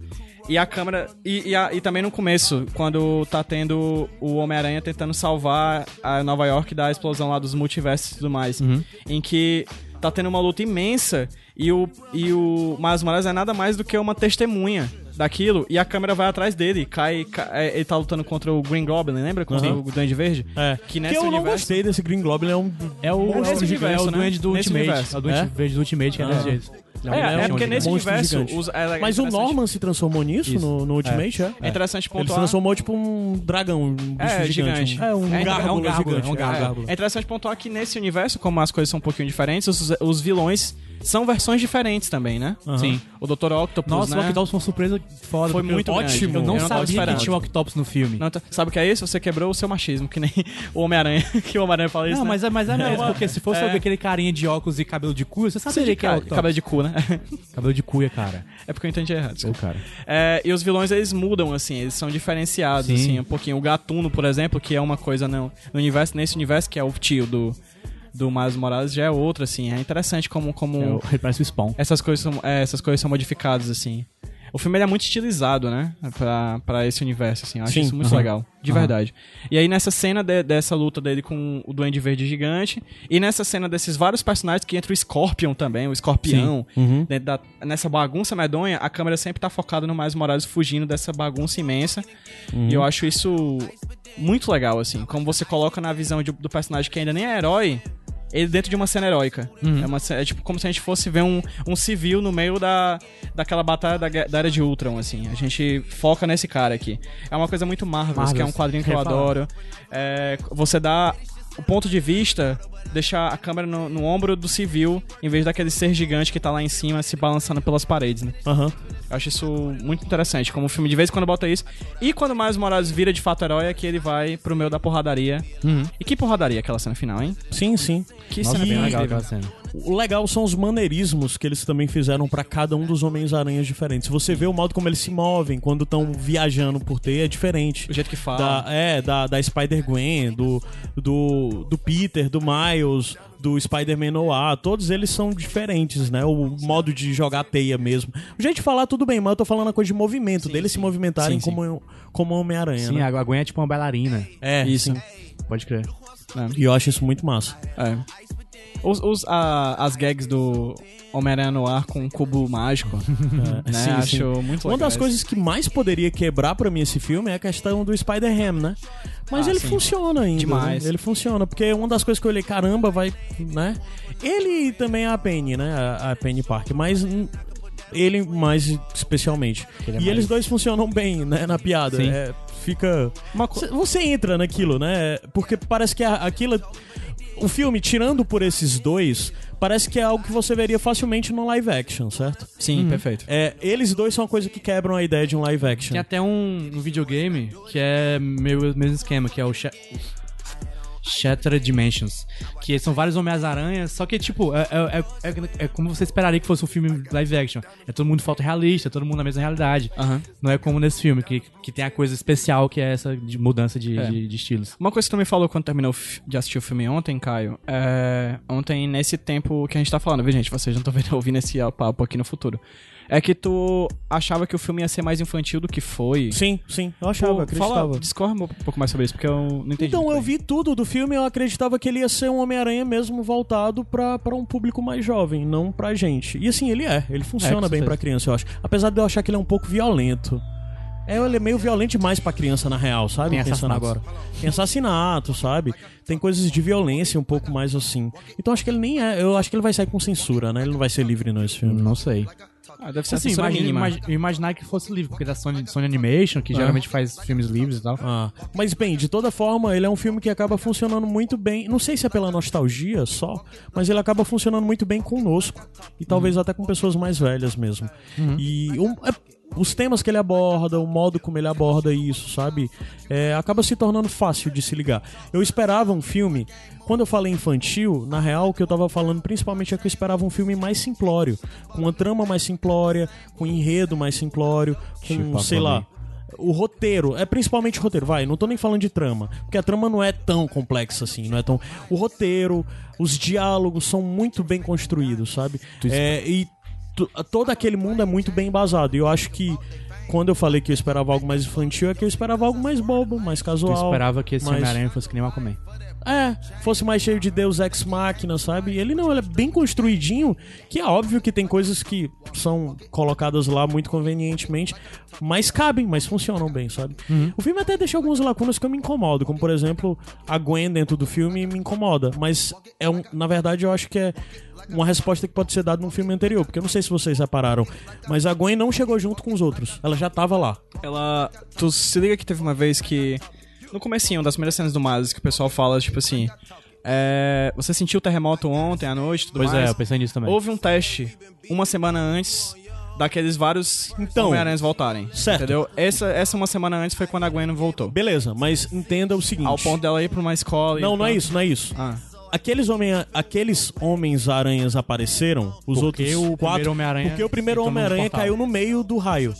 e a câmera. E, e, a- e também no começo, quando tá tendo o Homem-Aranha tentando salvar a Nova York da explosão lá dos multiversos e tudo mais. Em que tá tendo uma luta imensa e o, e o Miles Morales é nada mais do que uma testemunha daquilo e a câmera vai atrás dele. Cai, cai- é, ele tá lutando contra o Green Goblin, lembra? Contra Aham. o Duende Verde? É. Que nesse eu não universo- gostei desse Green Goblin, é um... É o, é o, universo, é o né? duende do Nesse Ultimate. universo. É o duende É? verde do Ultimate que é Ah. desse jeito. É, é, monstro porque nesse universo. Os, é, Mas o Norman se transformou nisso Isso. no, no Ultimate, é? É interessante Ele se pontuar. transformou tipo um dragão, um bicho É, gigante. é um É, gárgula é gigante. é. É, é interessante pontuar que nesse universo, como as coisas são um pouquinho diferentes, os, os vilões são versões diferentes também, né? Sim. O Dr. Octopus, Nossa, né? o Octopus foi uma surpresa foda. Foi muito eu, grande. Eu não, Eu não sabia que tinha o Octopus no filme. Não, tá- sabe o que é isso? Você quebrou o seu machismo, que nem o Homem-Aranha, que o Homem-Aranha fala isso, Não, né? mas é, mas é mesmo, porque se fosse É. aquele carinha de óculos e cabelo de cuia, você saberia que é o Octopus. cabelo de cu, né? Cabelo de cuia, cara. É porque eu entendi errado. Desculpa. cara. É, e os vilões, eles mudam, assim, eles são diferenciados, Sim. assim, um pouquinho. O Gatuno, por exemplo, que é uma coisa no, no universo, nesse universo, que é o tio do, do Miles Morales, já é outro, assim. É interessante como, como É o- Ele parece o Spawn. essas, coisas são, é, essas coisas são modificadas, assim. O filme é muito estilizado, né? Pra, pra esse universo, assim. Eu acho Sim, isso muito legal. De verdade. E aí, nessa cena de- dessa luta dele com o Duende Verde Gigante, e nessa cena desses vários personagens que entra o Scorpion também, o Escorpião, Uhum. da- nessa bagunça medonha, a câmera sempre tá focada no Miles Morales fugindo dessa bagunça imensa. E eu acho isso muito legal, assim. Como você coloca na visão de- do personagem que ainda nem é herói, ele dentro de uma cena heróica. É, uma, é tipo como se a gente fosse ver um, um civil no meio da, daquela batalha da, da era de Ultron, assim. A gente foca nesse cara aqui. É uma coisa muito Marvel, que é um quadrinho que eu adoro. É, você dá o ponto de vista, deixar a câmera no, no ombro do civil, em vez daquele ser gigante que tá lá em cima se balançando pelas paredes, né? Aham. Eu acho isso muito interessante, como o filme de vez em quando bota isso. E quando o Miles Morales vira de fato herói, é que ele vai pro meio da porradaria. E que porradaria aquela cena final, hein? Sim, sim. Que Nossa, cena bem legal incrível. aquela cena. O legal são os maneirismos que eles também fizeram pra cada um dos Homens-Aranhas diferentes. Você vê o modo como eles se movem quando estão viajando por teia é diferente. O jeito que fala. Da, é, da, da Spider-Gwen, do, do, do Peter, do Miles, do Spider-Man Noir. Todos eles são diferentes, né? O modo de jogar teia mesmo. O jeito de falar, tudo bem, mas eu tô falando a coisa de movimento, deles se movimentarem Sim, sim. como, como Homem-Aranha. Sim, né? a Gwen é tipo uma bailarina. É, Isso. sim. Pode crer. E eu acho isso muito massa. É. Os, os- a- as gags do Homem-Aranha no ar com um cubo mágico, né? Sim, Acho sim. muito Uma legal. das coisas que mais poderia quebrar pra mim esse filme é a questão do Spider-Ham, né? Mas Ah, ele sim. funciona ainda. Demais. né? Ele funciona, porque uma das coisas que eu olhei, caramba, vai, né? Ele também a Penny, né? A, a Penny Park, mas ele mais especialmente. Ele é e mais- eles dois funcionam bem, né? Na piada. É, fica. Uma co- Cê- Você entra naquilo, né? Porque parece que aquilo. O filme, tirando por esses dois, parece que é algo que você veria facilmente no live action, certo? Sim, perfeito. É, eles dois são uma coisa que quebram a ideia de um live action. Tem até um, um videogame que é meio mesmo esquema, que é o Sha- Shattered Dimensions. Que são vários Homens-Aranhas, só que, tipo, é, é, é, é- é como você esperaria que fosse um filme live action. É todo mundo fotorrealista, todo mundo na mesma realidade. Aham. Não é como nesse filme, que, que tem a coisa especial que é essa de mudança de, É. de, de estilos. Uma coisa que tu me falou quando terminou de assistir o filme ontem, Caio, é. Ontem, nesse tempo que a gente tá falando, viu, gente? Vocês não estão vendo ouvindo esse papo aqui no futuro. É que tu achava que o filme ia ser mais infantil do que foi. Sim, sim. Eu achava, eu Pô, acreditava. fala, discorre um pouco mais sobre isso, porque eu não entendi. Então, eu vi tudo do filme e eu acreditava que ele ia ser um Homem-Aranha mesmo voltado pra, pra um público mais jovem, não pra gente. E assim, ele é. Ele funciona com bem pra criança, eu acho. Apesar de eu achar que ele é um pouco violento. É, ele é meio violento demais pra criança, na real, sabe? Tem Pensando agora. Tem assassinato, sabe? Tem coisas de violência um pouco mais assim. Então acho que ele nem é. Eu acho que ele vai sair com censura, né? Ele não vai ser livre não, esse filme. Não sei. Ah, deve ser Assim, imagina, imagi- imaginar que fosse livre, porque da Sony, Sony Animation, que É. geralmente faz filmes livres e tal. Ah, mas bem, de toda forma, ele é um filme que acaba funcionando muito bem. Não sei se é pela nostalgia só, mas ele acaba funcionando muito bem conosco. E talvez até com pessoas mais velhas mesmo. E um- é- os temas que ele aborda, o modo como ele aborda isso, sabe? É, acaba se tornando fácil de se ligar. Eu esperava um filme. Quando eu falei infantil, na real, o que eu tava falando principalmente é que eu esperava um filme mais simplório. Com uma trama mais simplória, com um enredo mais simplório, com, Tipo, sei lá, o roteiro, é principalmente o roteiro, vai, não tô nem falando de trama, porque a trama não é tão complexa assim, não é tão. O roteiro, os diálogos são muito bem construídos, sabe? É, e todo aquele mundo é muito bem embasado. E eu acho que quando eu falei que eu esperava algo mais infantil, é que eu esperava algo mais bobo, mais casual. esperava que esse mais- Homem-Aranha fosse que nem o Aquaman. É, fosse mais cheio de Deus Ex Machina, sabe? Ele não, ele é bem construidinho, que é óbvio que tem coisas que são colocadas lá muito convenientemente, mas cabem, mas funcionam bem, sabe? O filme até deixa algumas lacunas que eu me incomodo, como por exemplo, a Gwen dentro do filme me incomoda, mas é um, na verdade eu acho que é uma resposta que pode ser dada num filme anterior, porque eu não sei se vocês repararam, mas a Gwen não chegou junto com os outros, ela já tava lá. Ela. Tu se liga que teve uma vez que. No comecinho das primeiras cenas do Miles, que o pessoal fala, tipo assim. É, você sentiu o terremoto ontem à noite tudo Pois mais? é, eu pensei nisso também. Houve um teste uma semana antes daqueles vários Então, Homem-Aranhas voltarem. certo. Entendeu? Essa, essa uma semana antes foi quando a Gwen voltou. Beleza, mas entenda o seguinte. Ao ponto dela ir pra uma escola e Não, não é isso, não é isso. Ah, Aqueles, homem, aqueles homens-aranhas apareceram, os Porque outros o quatro. primeiro Homem-Aranha porque o primeiro Homem-Aranha caiu no meio do raio.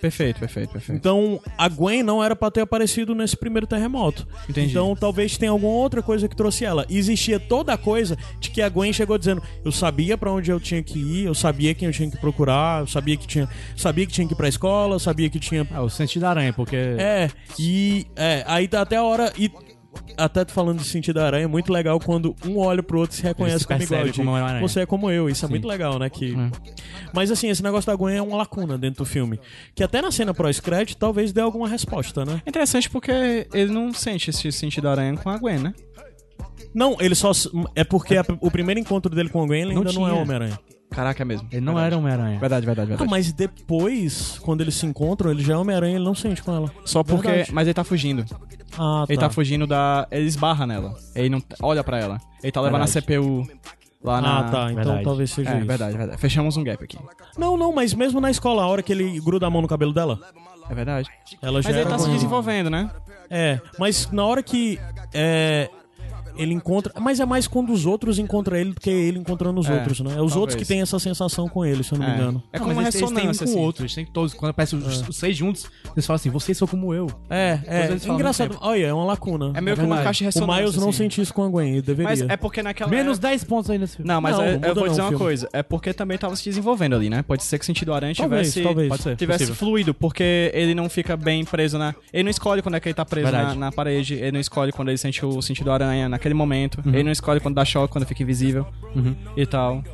Perfeito, perfeito, perfeito. Então, a Gwen não era pra ter aparecido nesse primeiro terremoto. Entendi. Então, talvez tenha alguma outra coisa que trouxe ela. E existia toda a coisa de que a Gwen chegou dizendo: "Eu sabia pra onde eu tinha que ir, eu sabia quem eu tinha que procurar, eu sabia que tinha, sabia que tinha que ir pra escola, eu sabia que tinha É, o sentido da aranha, porque. É, e é, aí tá até a hora e até falando de sentido da aranha, é muito legal quando um olha pro outro e se reconhece como igual. de, como. Você é como eu, isso é muito legal, né? Que... Mas assim, esse negócio da Gwen é uma lacuna dentro do filme. Que até na cena pós-crédito talvez dê alguma resposta, né? É interessante porque ele não sente esse sentido da aranha com a Gwen, né? Não, ele só. É porque a- o primeiro encontro dele com a Gwen ele Não ainda não é. Homem-Aranha. Caraca, é mesmo. Ele não era Homem-Aranha. Verdade, verdade, Ah, verdade. mas depois, quando eles se encontram, ele já é Homem-Aranha ele não sente com ela. Só porque. Verdade. Mas ele tá fugindo. Ah, Ele tá fugindo da. Ele esbarra nela. Ele não olha pra ela. Ele tá levando Verdade. a CPU lá na. Ah, tá. Então Verdade. talvez seja É, isso. verdade, verdade. Fechamos um gap aqui. Não, não, mas mesmo na escola, a hora que ele gruda a mão no cabelo dela, É verdade. ela já Mas ele era tá se com- desenvolvendo, né? É, mas na hora que é, ele encontra. Mas é mais quando os outros encontram ele do que ele encontrando os É, outros, né? É os talvez. outros que têm essa sensação com ele, se eu não me É. engano. É Não, como uma mas eles- têm um ressonância, com o assim. outro. Eles têm todos. Quando aparecem os, os seis juntos, eles falam assim: vocês são como eu. É, é. Engraçado. Olha, é uma lacuna. É meio que uma caixa de O ressonância. Miles não assim. sente isso com a Gwen, ele deveria. Mas é porque naquela. Menos época- 10 pontos aí nesse filme. Não, mas Não, eu, não eu vou dizer o uma filme. coisa. É porque também tava se desenvolvendo ali, né? Pode ser que o sentido aranha Talvez, tivesse. talvez. Pode ser. Tivesse possível. fluido, porque ele não fica bem preso na. Ele não escolhe quando é que ele tá preso na, na parede, ele não escolhe quando ele sente o sentido aranha naquele momento, Uhum. ele não escolhe quando dá choque, quando fica invisível e tal.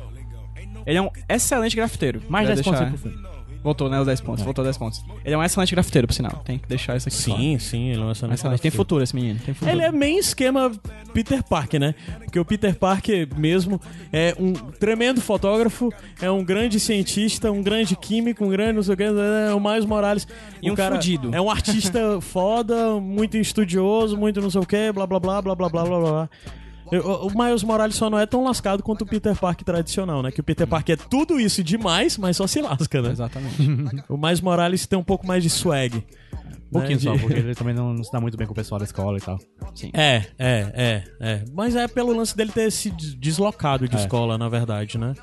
Ele é um excelente grafiteiro. Mais Queria 10 pontos aí deixar- pro filme. Voltou, né? Os 10 pontos. Voltou 10 pontos. Ele é um excelente grafiteiro, por sinal. Tem que deixar isso aqui. Sim, sim, ele é um excelente. Excelente. Tem futuro esse menino. Tem futuro. Ele é bem esquema Peter Parker, né? Porque o Peter Parker mesmo é um tremendo fotógrafo, é um grande cientista, um grande químico, um grande não sei o que, é o Miles Morales. E o um cara fudido. É um artista foda, muito estudioso, muito não sei o que, blá blá blá blá blá blá blá blá blá. Eu- O Miles Morales só não é tão lascado quanto o Peter Parker tradicional, né? Que o Peter Parker é tudo isso e demais, mas só se lasca, né? Exatamente. O Miles Morales tem um pouco mais de swag. Um pouquinho né? só, De- porque ele também não, não se dá muito bem com o pessoal da escola e tal. É, é, é, é. Mas é pelo lance dele ter se des- deslocado de É. escola, na verdade, né?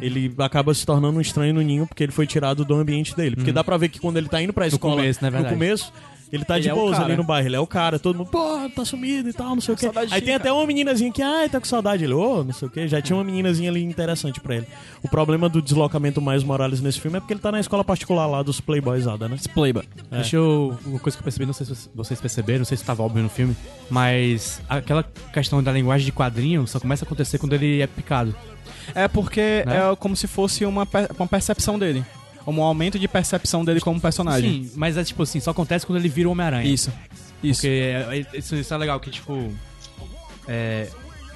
Ele acaba se tornando um estranho no ninho porque ele foi tirado do ambiente dele. Porque dá pra ver que quando ele tá indo pra escola começo, né, no verdade. começo, ele tá Ele de é boas ali no bairro. Ele é o cara, todo mundo, pô, tá sumido e tal, não sei o quê. Aí tem até uma meninazinha que, ai, tá com saudade. Ele, ô, não sei o quê. Já tinha uma meninazinha ali interessante pra ele. O problema do deslocamento mais Morales nesse filme é porque ele tá na escola particular lá dos Playboyzada, né? Playba. Deixa eu. Uma coisa que eu percebi, não sei se vocês perceberam, não sei se estava óbvio no filme, mas aquela questão da linguagem de quadrinho só começa a acontecer quando ele é picado. É porque Né? é como se fosse uma, per- uma percepção dele. Um aumento de percepção dele como personagem. Sim, mas é tipo assim, só acontece quando ele vira o Homem-Aranha. Isso. Isso. Porque é- é- isso, isso é legal, que tipo. é,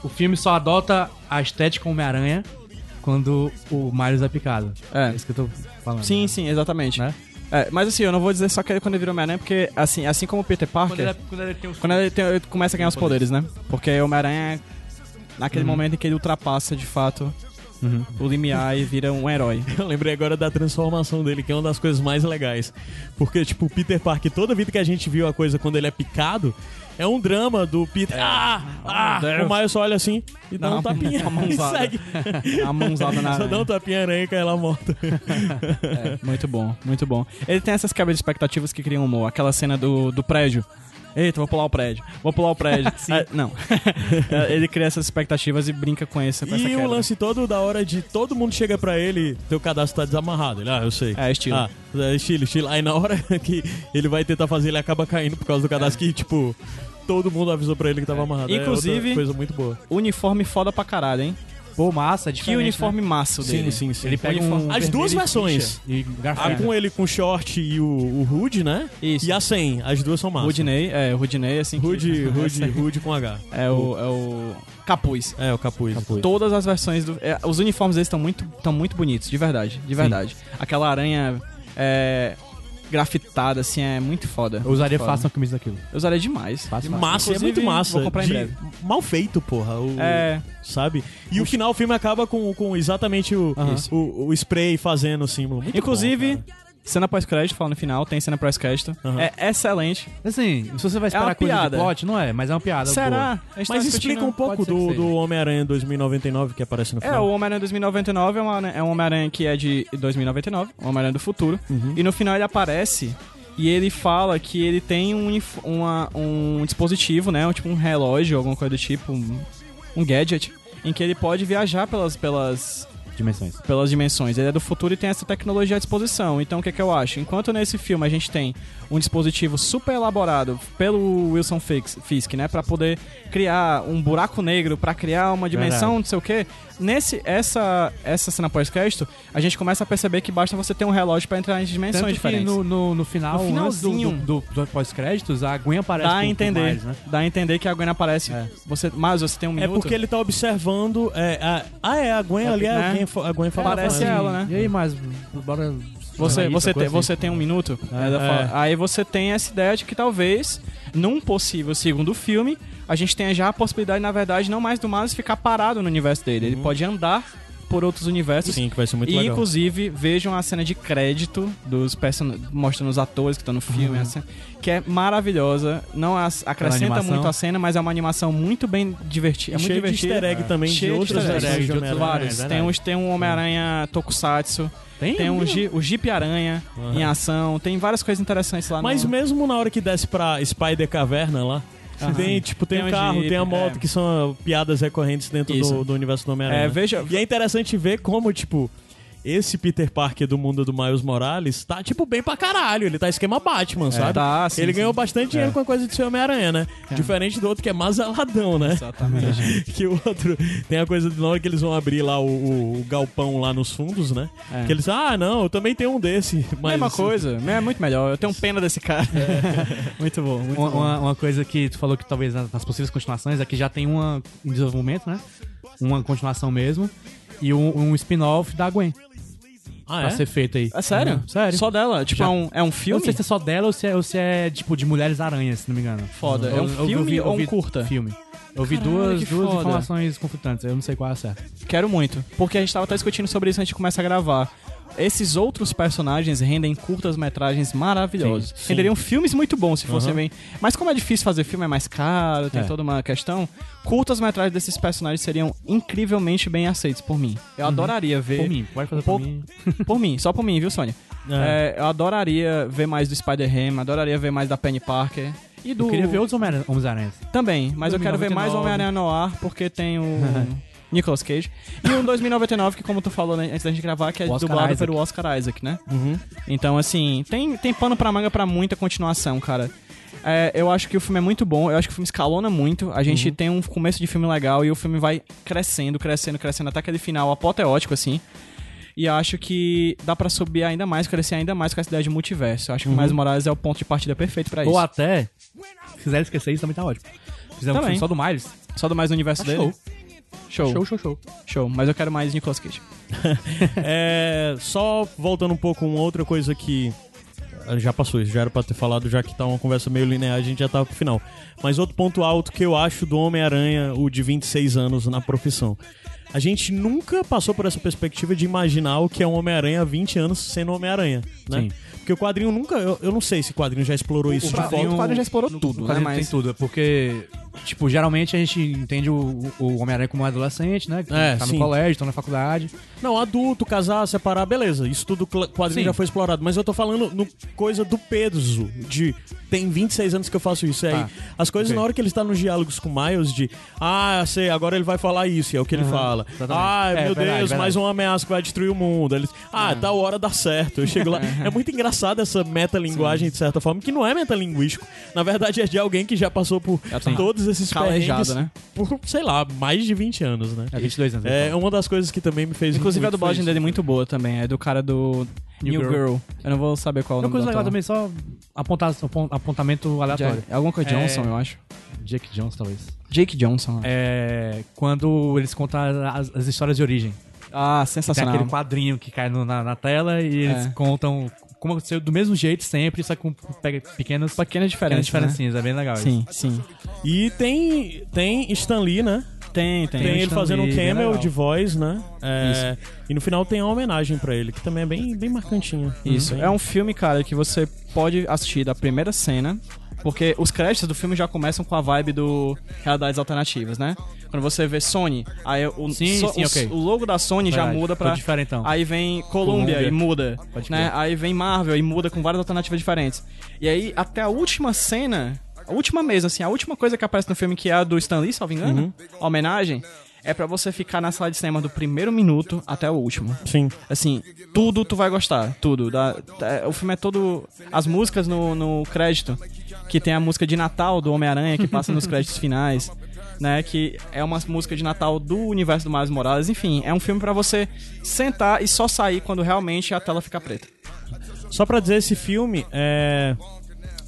o filme só adota a estética Homem-Aranha quando o Miles é picado. É. É isso que eu tô falando. Sim, sim, exatamente. Né? É, mas assim, eu não vou dizer só que ele quando ele virou Homem-Aranha, porque assim, assim como o Peter Parker, Quando ele, é- quando ele tem os quando ele, tem- ele começa a ganhar os poderes, né? Porque o Homem-Aranha, naquele Uhum. momento em que ele ultrapassa de fato o limiar e vira um herói. Eu lembrei agora da transformação dele, que é uma das coisas mais legais. Porque, tipo, o Peter Parker, toda vida que a gente viu a coisa quando ele é picado, é um drama do Peter. Ah! Ah! Deus. o Miles só olha assim e dá Dá um tapinha. uma e mãozada. segue. A mãozada na Só dá um tapinha aranha e cai lá morta. É, muito bom, muito bom. Ele tem essas quebras de expectativas que criam humor. Aquela cena do, do prédio. Eita, vou pular o prédio. Vou pular o prédio. É, não. É, ele cria essas expectativas e brinca com, essa com essa E quebra. o lance todo da hora de todo mundo chega pra ele, teu cadastro tá desamarrado. Ele, ah, eu sei. É, estilo. Ah, é estilo, estilo. Aí na hora que ele vai tentar fazer, ele acaba caindo por causa do cadastro que, tipo, todo mundo avisou pra ele que tava amarrado. É Inclusive- outra coisa muito boa. Uniforme foda pra caralho, hein? Pô, massa, é Que diferente, uniforme massa o Sim, dele. sim, sim. Ele pega Uniforme- um As duas e versões. E A garfada. com ele com short e o, o Hood, né? Isso. E a sem. As duas são massas. Rudney, é, o Rudney, assim. que- Hood, Hood, Essa aí Hood com H. É o, é o capuz. É, o capuz. Todas as versões do. é, os uniformes deles estão muito, tão muito bonitos, de verdade. De verdade. Aquela aranha. É, grafitada, assim, é muito foda. Eu usaria foda. fácil uma camisa daquilo. Eu usaria demais. Fácil. Massa, é muito massa. vou comprar em breve. Mal feito, porra. O, É, Sabe? E o final o filme acaba com, com exatamente o, Isso. o, o spray fazendo o símbolo. Muito inclusive, bom. Cena pós-crédito, falando no final, tem cena pós-crédito. Aham. É excelente. Assim, se você vai uma esperar coisa piada. de plot, não é, mas é uma piada. Será? tá Mas explica um pouco do, do Homem-Aranha 2099 que aparece no É, final. o Homem-Aranha 2099 é, uma, é um Homem-Aranha que é de 2099, um Homem-Aranha do futuro. Uhum. E no final ele aparece e ele fala que ele tem um, uma- um dispositivo, né? Um, tipo um relógio, alguma coisa do tipo, um, um gadget, em que ele pode viajar pelas, pelas, Dimensões. pelas dimensões. Ele é do futuro e tem essa tecnologia à disposição. Então o que, que eu acho? Enquanto nesse filme a gente tem um dispositivo super elaborado pelo Wilson Fisk, né, Pra poder criar um buraco negro, pra criar uma dimensão, Verdade. não sei o quê. Nesse essa essa cena pós-crédito, a gente começa a perceber que basta você ter um relógio pra entrar em dimensões Tanto que diferentes. no, no, no final, No finalzinho. do, do, do pós-créditos, a Gwen aparece Dá a entender, Miles, né? dá a entender que a Gwen aparece. É. Você, mas você tem um É minuto. porque ele tá observando. é, a- ah, é, a Gwen ali, né? a Gwen, a Gwen fala. Parece fala- ela, né? E aí, mas bora... Você, isso, você, tem, você assim. tem um minuto. É. Aí você tem essa ideia de que talvez, num possível segundo filme, a gente tenha já a possibilidade, na verdade, não mais do Miles ficar parado no universo dele. Ele pode andar por outros universos. Sim, que vai ser muito e, legal. inclusive, vejam a cena de crédito dos person... mostrando os atores que estão no filme, a cena- que é maravilhosa. Não acrescenta muito a cena, mas é uma animação muito bem divertida. É muito Cheio de divertida. easter egg também Cheio de de outros easter eggs, de de outros. Vários. É tem, uns, tem um Homem-Aranha Tokusatsu. Tem? Tem um o Jeep Aranha em ação. Tem várias coisas interessantes lá Mas no... mesmo na hora que desce pra Spider Caverna lá, tem, tipo, tem, Tem o um carro, Jeep, tem a moto, é. que são piadas recorrentes dentro do, do universo do Homem-Aranha. É, veja... E é interessante ver como, tipo, esse Peter Parker do mundo do Miles Morales tá, tipo, bem pra caralho. Ele tá esquema Batman, sabe? tá, sim, ele sim. ganhou bastante dinheiro com a coisa de ser Homem-Aranha, né? Diferente do outro que é mazeladão, né? Exatamente. que o outro tem a coisa de na hora que eles vão abrir lá o, o- o galpão lá nos fundos, né? É. Que eles, ah, não, eu também tenho um desse. Mas, Mesma coisa, é muito melhor. Eu tenho pena desse cara. muito bom, muito Uma, bom. uma- uma coisa que tu falou que talvez nas nas possíveis continuações é que já tem uma em desenvolvimento, né? Uma continuação mesmo. E um, um spin-off da Gwen Ah, pra é? ser feito aí. É sério? Uhum, sério. Só dela? Tipo, Já- é um, é um Eu não filme? sei se é só dela ou se é, ou se é tipo de Mulheres Aranhas, se não me engano. Foda. É um Eu- eu filme vi- eu ou um curta? Filme. Eu vi Caralho, duas, duas foda. informações conflitantes, eu não sei qual é a certa. Quero muito. Porque a gente tava até discutindo sobre isso antes de começar a gravar. Esses outros personagens rendem curtas-metragens maravilhosos. Sim, sim. Renderiam filmes muito bons se fossem Aham. bem. Mas como é difícil fazer filme, é mais caro, tem É. toda uma questão. Curtas-metragens desses personagens seriam incrivelmente bem aceitos por mim. Eu adoraria ver. Por mim, pode fazer por pouco- mim. Por mim, só por mim, viu, Sônia? É, eu adoraria ver mais do Spider-Ham, adoraria ver mais da Penny Parker. E do... Eu queria ver outros Homem- Homens-Aranhas. Também, mas eu quero ver mais 2099. Homem-Aranha no ar, porque tem o Nicolas Cage. E o 2099, que como tu falou né, antes da gente gravar, que é dublado Isaac. pelo Oscar Isaac, né? Uhum. Então, assim, tem, tem pano pra manga pra muita continuação, cara. É, eu acho que o filme é muito bom, eu acho que o filme escalona muito. A gente tem um começo de filme legal e o filme vai crescendo, crescendo, crescendo até aquele final apoteótico, assim. E acho que dá pra subir ainda mais, crescer ainda mais com essa ideia de multiverso. Eu acho que o Miles Morales é o ponto de partida perfeito pra isso. Ou até, se quiser esquecer isso, também tá ótimo. Fizer um filme só do Miles. Só do mais no universo Tá dele. Show. Show. Show, show, show. Mas eu quero mais Nicolas Cage. É, só voltando um pouco, uma outra coisa que. ah, Já passou isso, já era pra ter falado, já que tá uma conversa meio linear, a gente já tava pro final. Mas outro ponto alto que eu acho do Homem-Aranha, o de 26 anos na profissão. A gente nunca passou por essa perspectiva de imaginar o que é um Homem-Aranha há 20 anos sendo Homem-Aranha, né? Sim. Porque o quadrinho nunca. Eu, eu não sei se o quadrinho já explorou isso de quadrinho- volta. O quadrinho já explorou tudo, né? Mas tem tudo, é porque, tipo, geralmente a gente entende o, o Homem-Aranha como um adolescente, né? Que É, tá sim. no colégio, tá na faculdade. Não, adulto, casar, separar, beleza. Isso tudo cl- quadrinho Sim. já foi explorado. Mas eu tô falando no coisa do peso, de tem 26 anos que eu faço isso. E aí, Tá. as coisas na hora que ele está nos diálogos com o Miles, de ah, sei, agora ele vai falar isso, e é o que ele fala. exatamente. Ah, É, meu verdade, Deus, verdade. mais uma ameaça que vai destruir o mundo. Eles, ah, tal hora dá certo. Eu chego lá. é muito engraçado essa metalinguagem, de certa forma, que não é metalinguístico. Na verdade, é de alguém que já passou por Sim. todos esses perrengues né? por, sei lá, mais de 20 anos, né? É 22 anos. É uma das coisas que também me fez Inclusive a dublagem dele é muito boa também. É do cara do New, New Girl. Girl. Eu não vou saber qual é o Uma nome coisa do legal também, só apontar, apon- apontamento aleatório. É alguma coisa É- Johnson, eu acho. Jake Jones, talvez. Jake Johnson. É quando eles contam as, as histórias de origem. Ah, Tem sensacional. aquele quadrinho que cai no- na, na tela e eles É. contam como aconteceu do mesmo jeito sempre, só com pega- pequenas, Pequenas pequenas diferenças. diferencinhas. É bem legal né? isso. Sim, sim. E tem, tem Stan Lee, né? Tem, tem. Tem, ele Stan fazendo um Lee, cameo legal. de voz, né? É, e no final tem a homenagem pra ele, que também é bem, bem marcantinha. Isso. É um filme, cara, que você pode assistir da primeira cena, porque os créditos do filme já começam com a vibe do Realidades Alternativas, né? Quando você vê Sony, aí o, Sim, so- sim, o, ok. o logo da Sony já Verdade, muda ficou pra. diferentão. Aí vem Columbia, Columbia. e muda. Pode né? Aí vem Marvel e muda com várias alternativas diferentes. E aí, até a última cena, a última mesmo, assim, a última coisa que aparece no filme, que é a do Stan Lee, salvo engano, Uhum. a homenagem, é pra você ficar na sala de cinema do primeiro minuto até o último. Sim. Assim, tudo tu vai gostar, tudo. Da, da- o filme é todo. As músicas no, no crédito, que tem a música de Natal do Homem-Aranha que passa nos créditos finais, né? Que é uma música de Natal do universo do Miles Morales. Enfim, é um filme pra você sentar e só sair quando realmente a tela fica preta. Só pra dizer, esse filme é.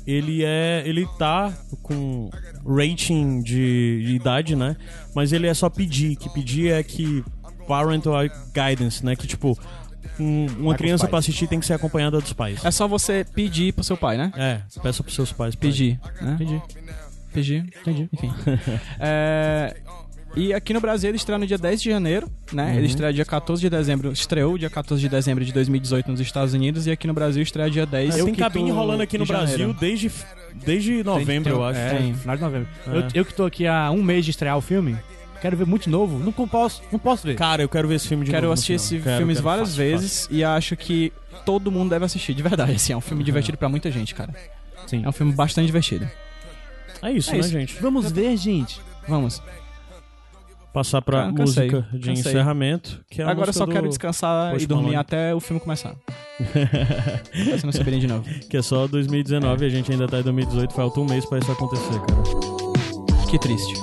Ele é. Ele tá com rating de, de idade, né? Mas ele é só pedir. Que pedir é que. Parental guidance, né? Que tipo. Um- uma os criança pais. pra assistir tem que ser acompanhada dos pais. É só você pedir pro seu pai, né? É, peça pros seus pais. Pedir, né? Entendi. Pedir. Entendi. Enfim. É, E aqui no Brasil ele estreia no dia 10 de janeiro, né? Ele estreia dia 14 de dezembro, estreou dia 14 de dezembro de 2018 nos Estados Unidos e aqui no Brasil estreia dia 10 Tem eu que cabine rolando aqui no de Brasil desde, desde novembro, eu acho. É, Tem. final de novembro. É. Eu, eu que tô aqui há um mês de estrear o filme, quero ver muito novo. Não posso, não posso ver. Cara, eu quero ver esse filme de Quero novo. no assistir esse Quero, filmes quero, várias fácil, vezes e acho que todo mundo deve assistir, de verdade. Assim, é um filme divertido pra muita gente, cara. Sim. É um filme bastante divertido. fácil. É isso, É né, isso. gente? Vamos ver, gente. Vamos. Passar pra Ah, cansei, música de cansei. encerramento. Que é a Agora só do- quero descansar Post e dormir Malone. até o filme começar. pra você não subirem de novo. Que é só 2019 e a gente ainda tá em 2018. Falta um mês pra isso acontecer, cara. Que triste.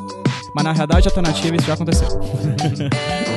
Mas na realidade alternativa isso já aconteceu.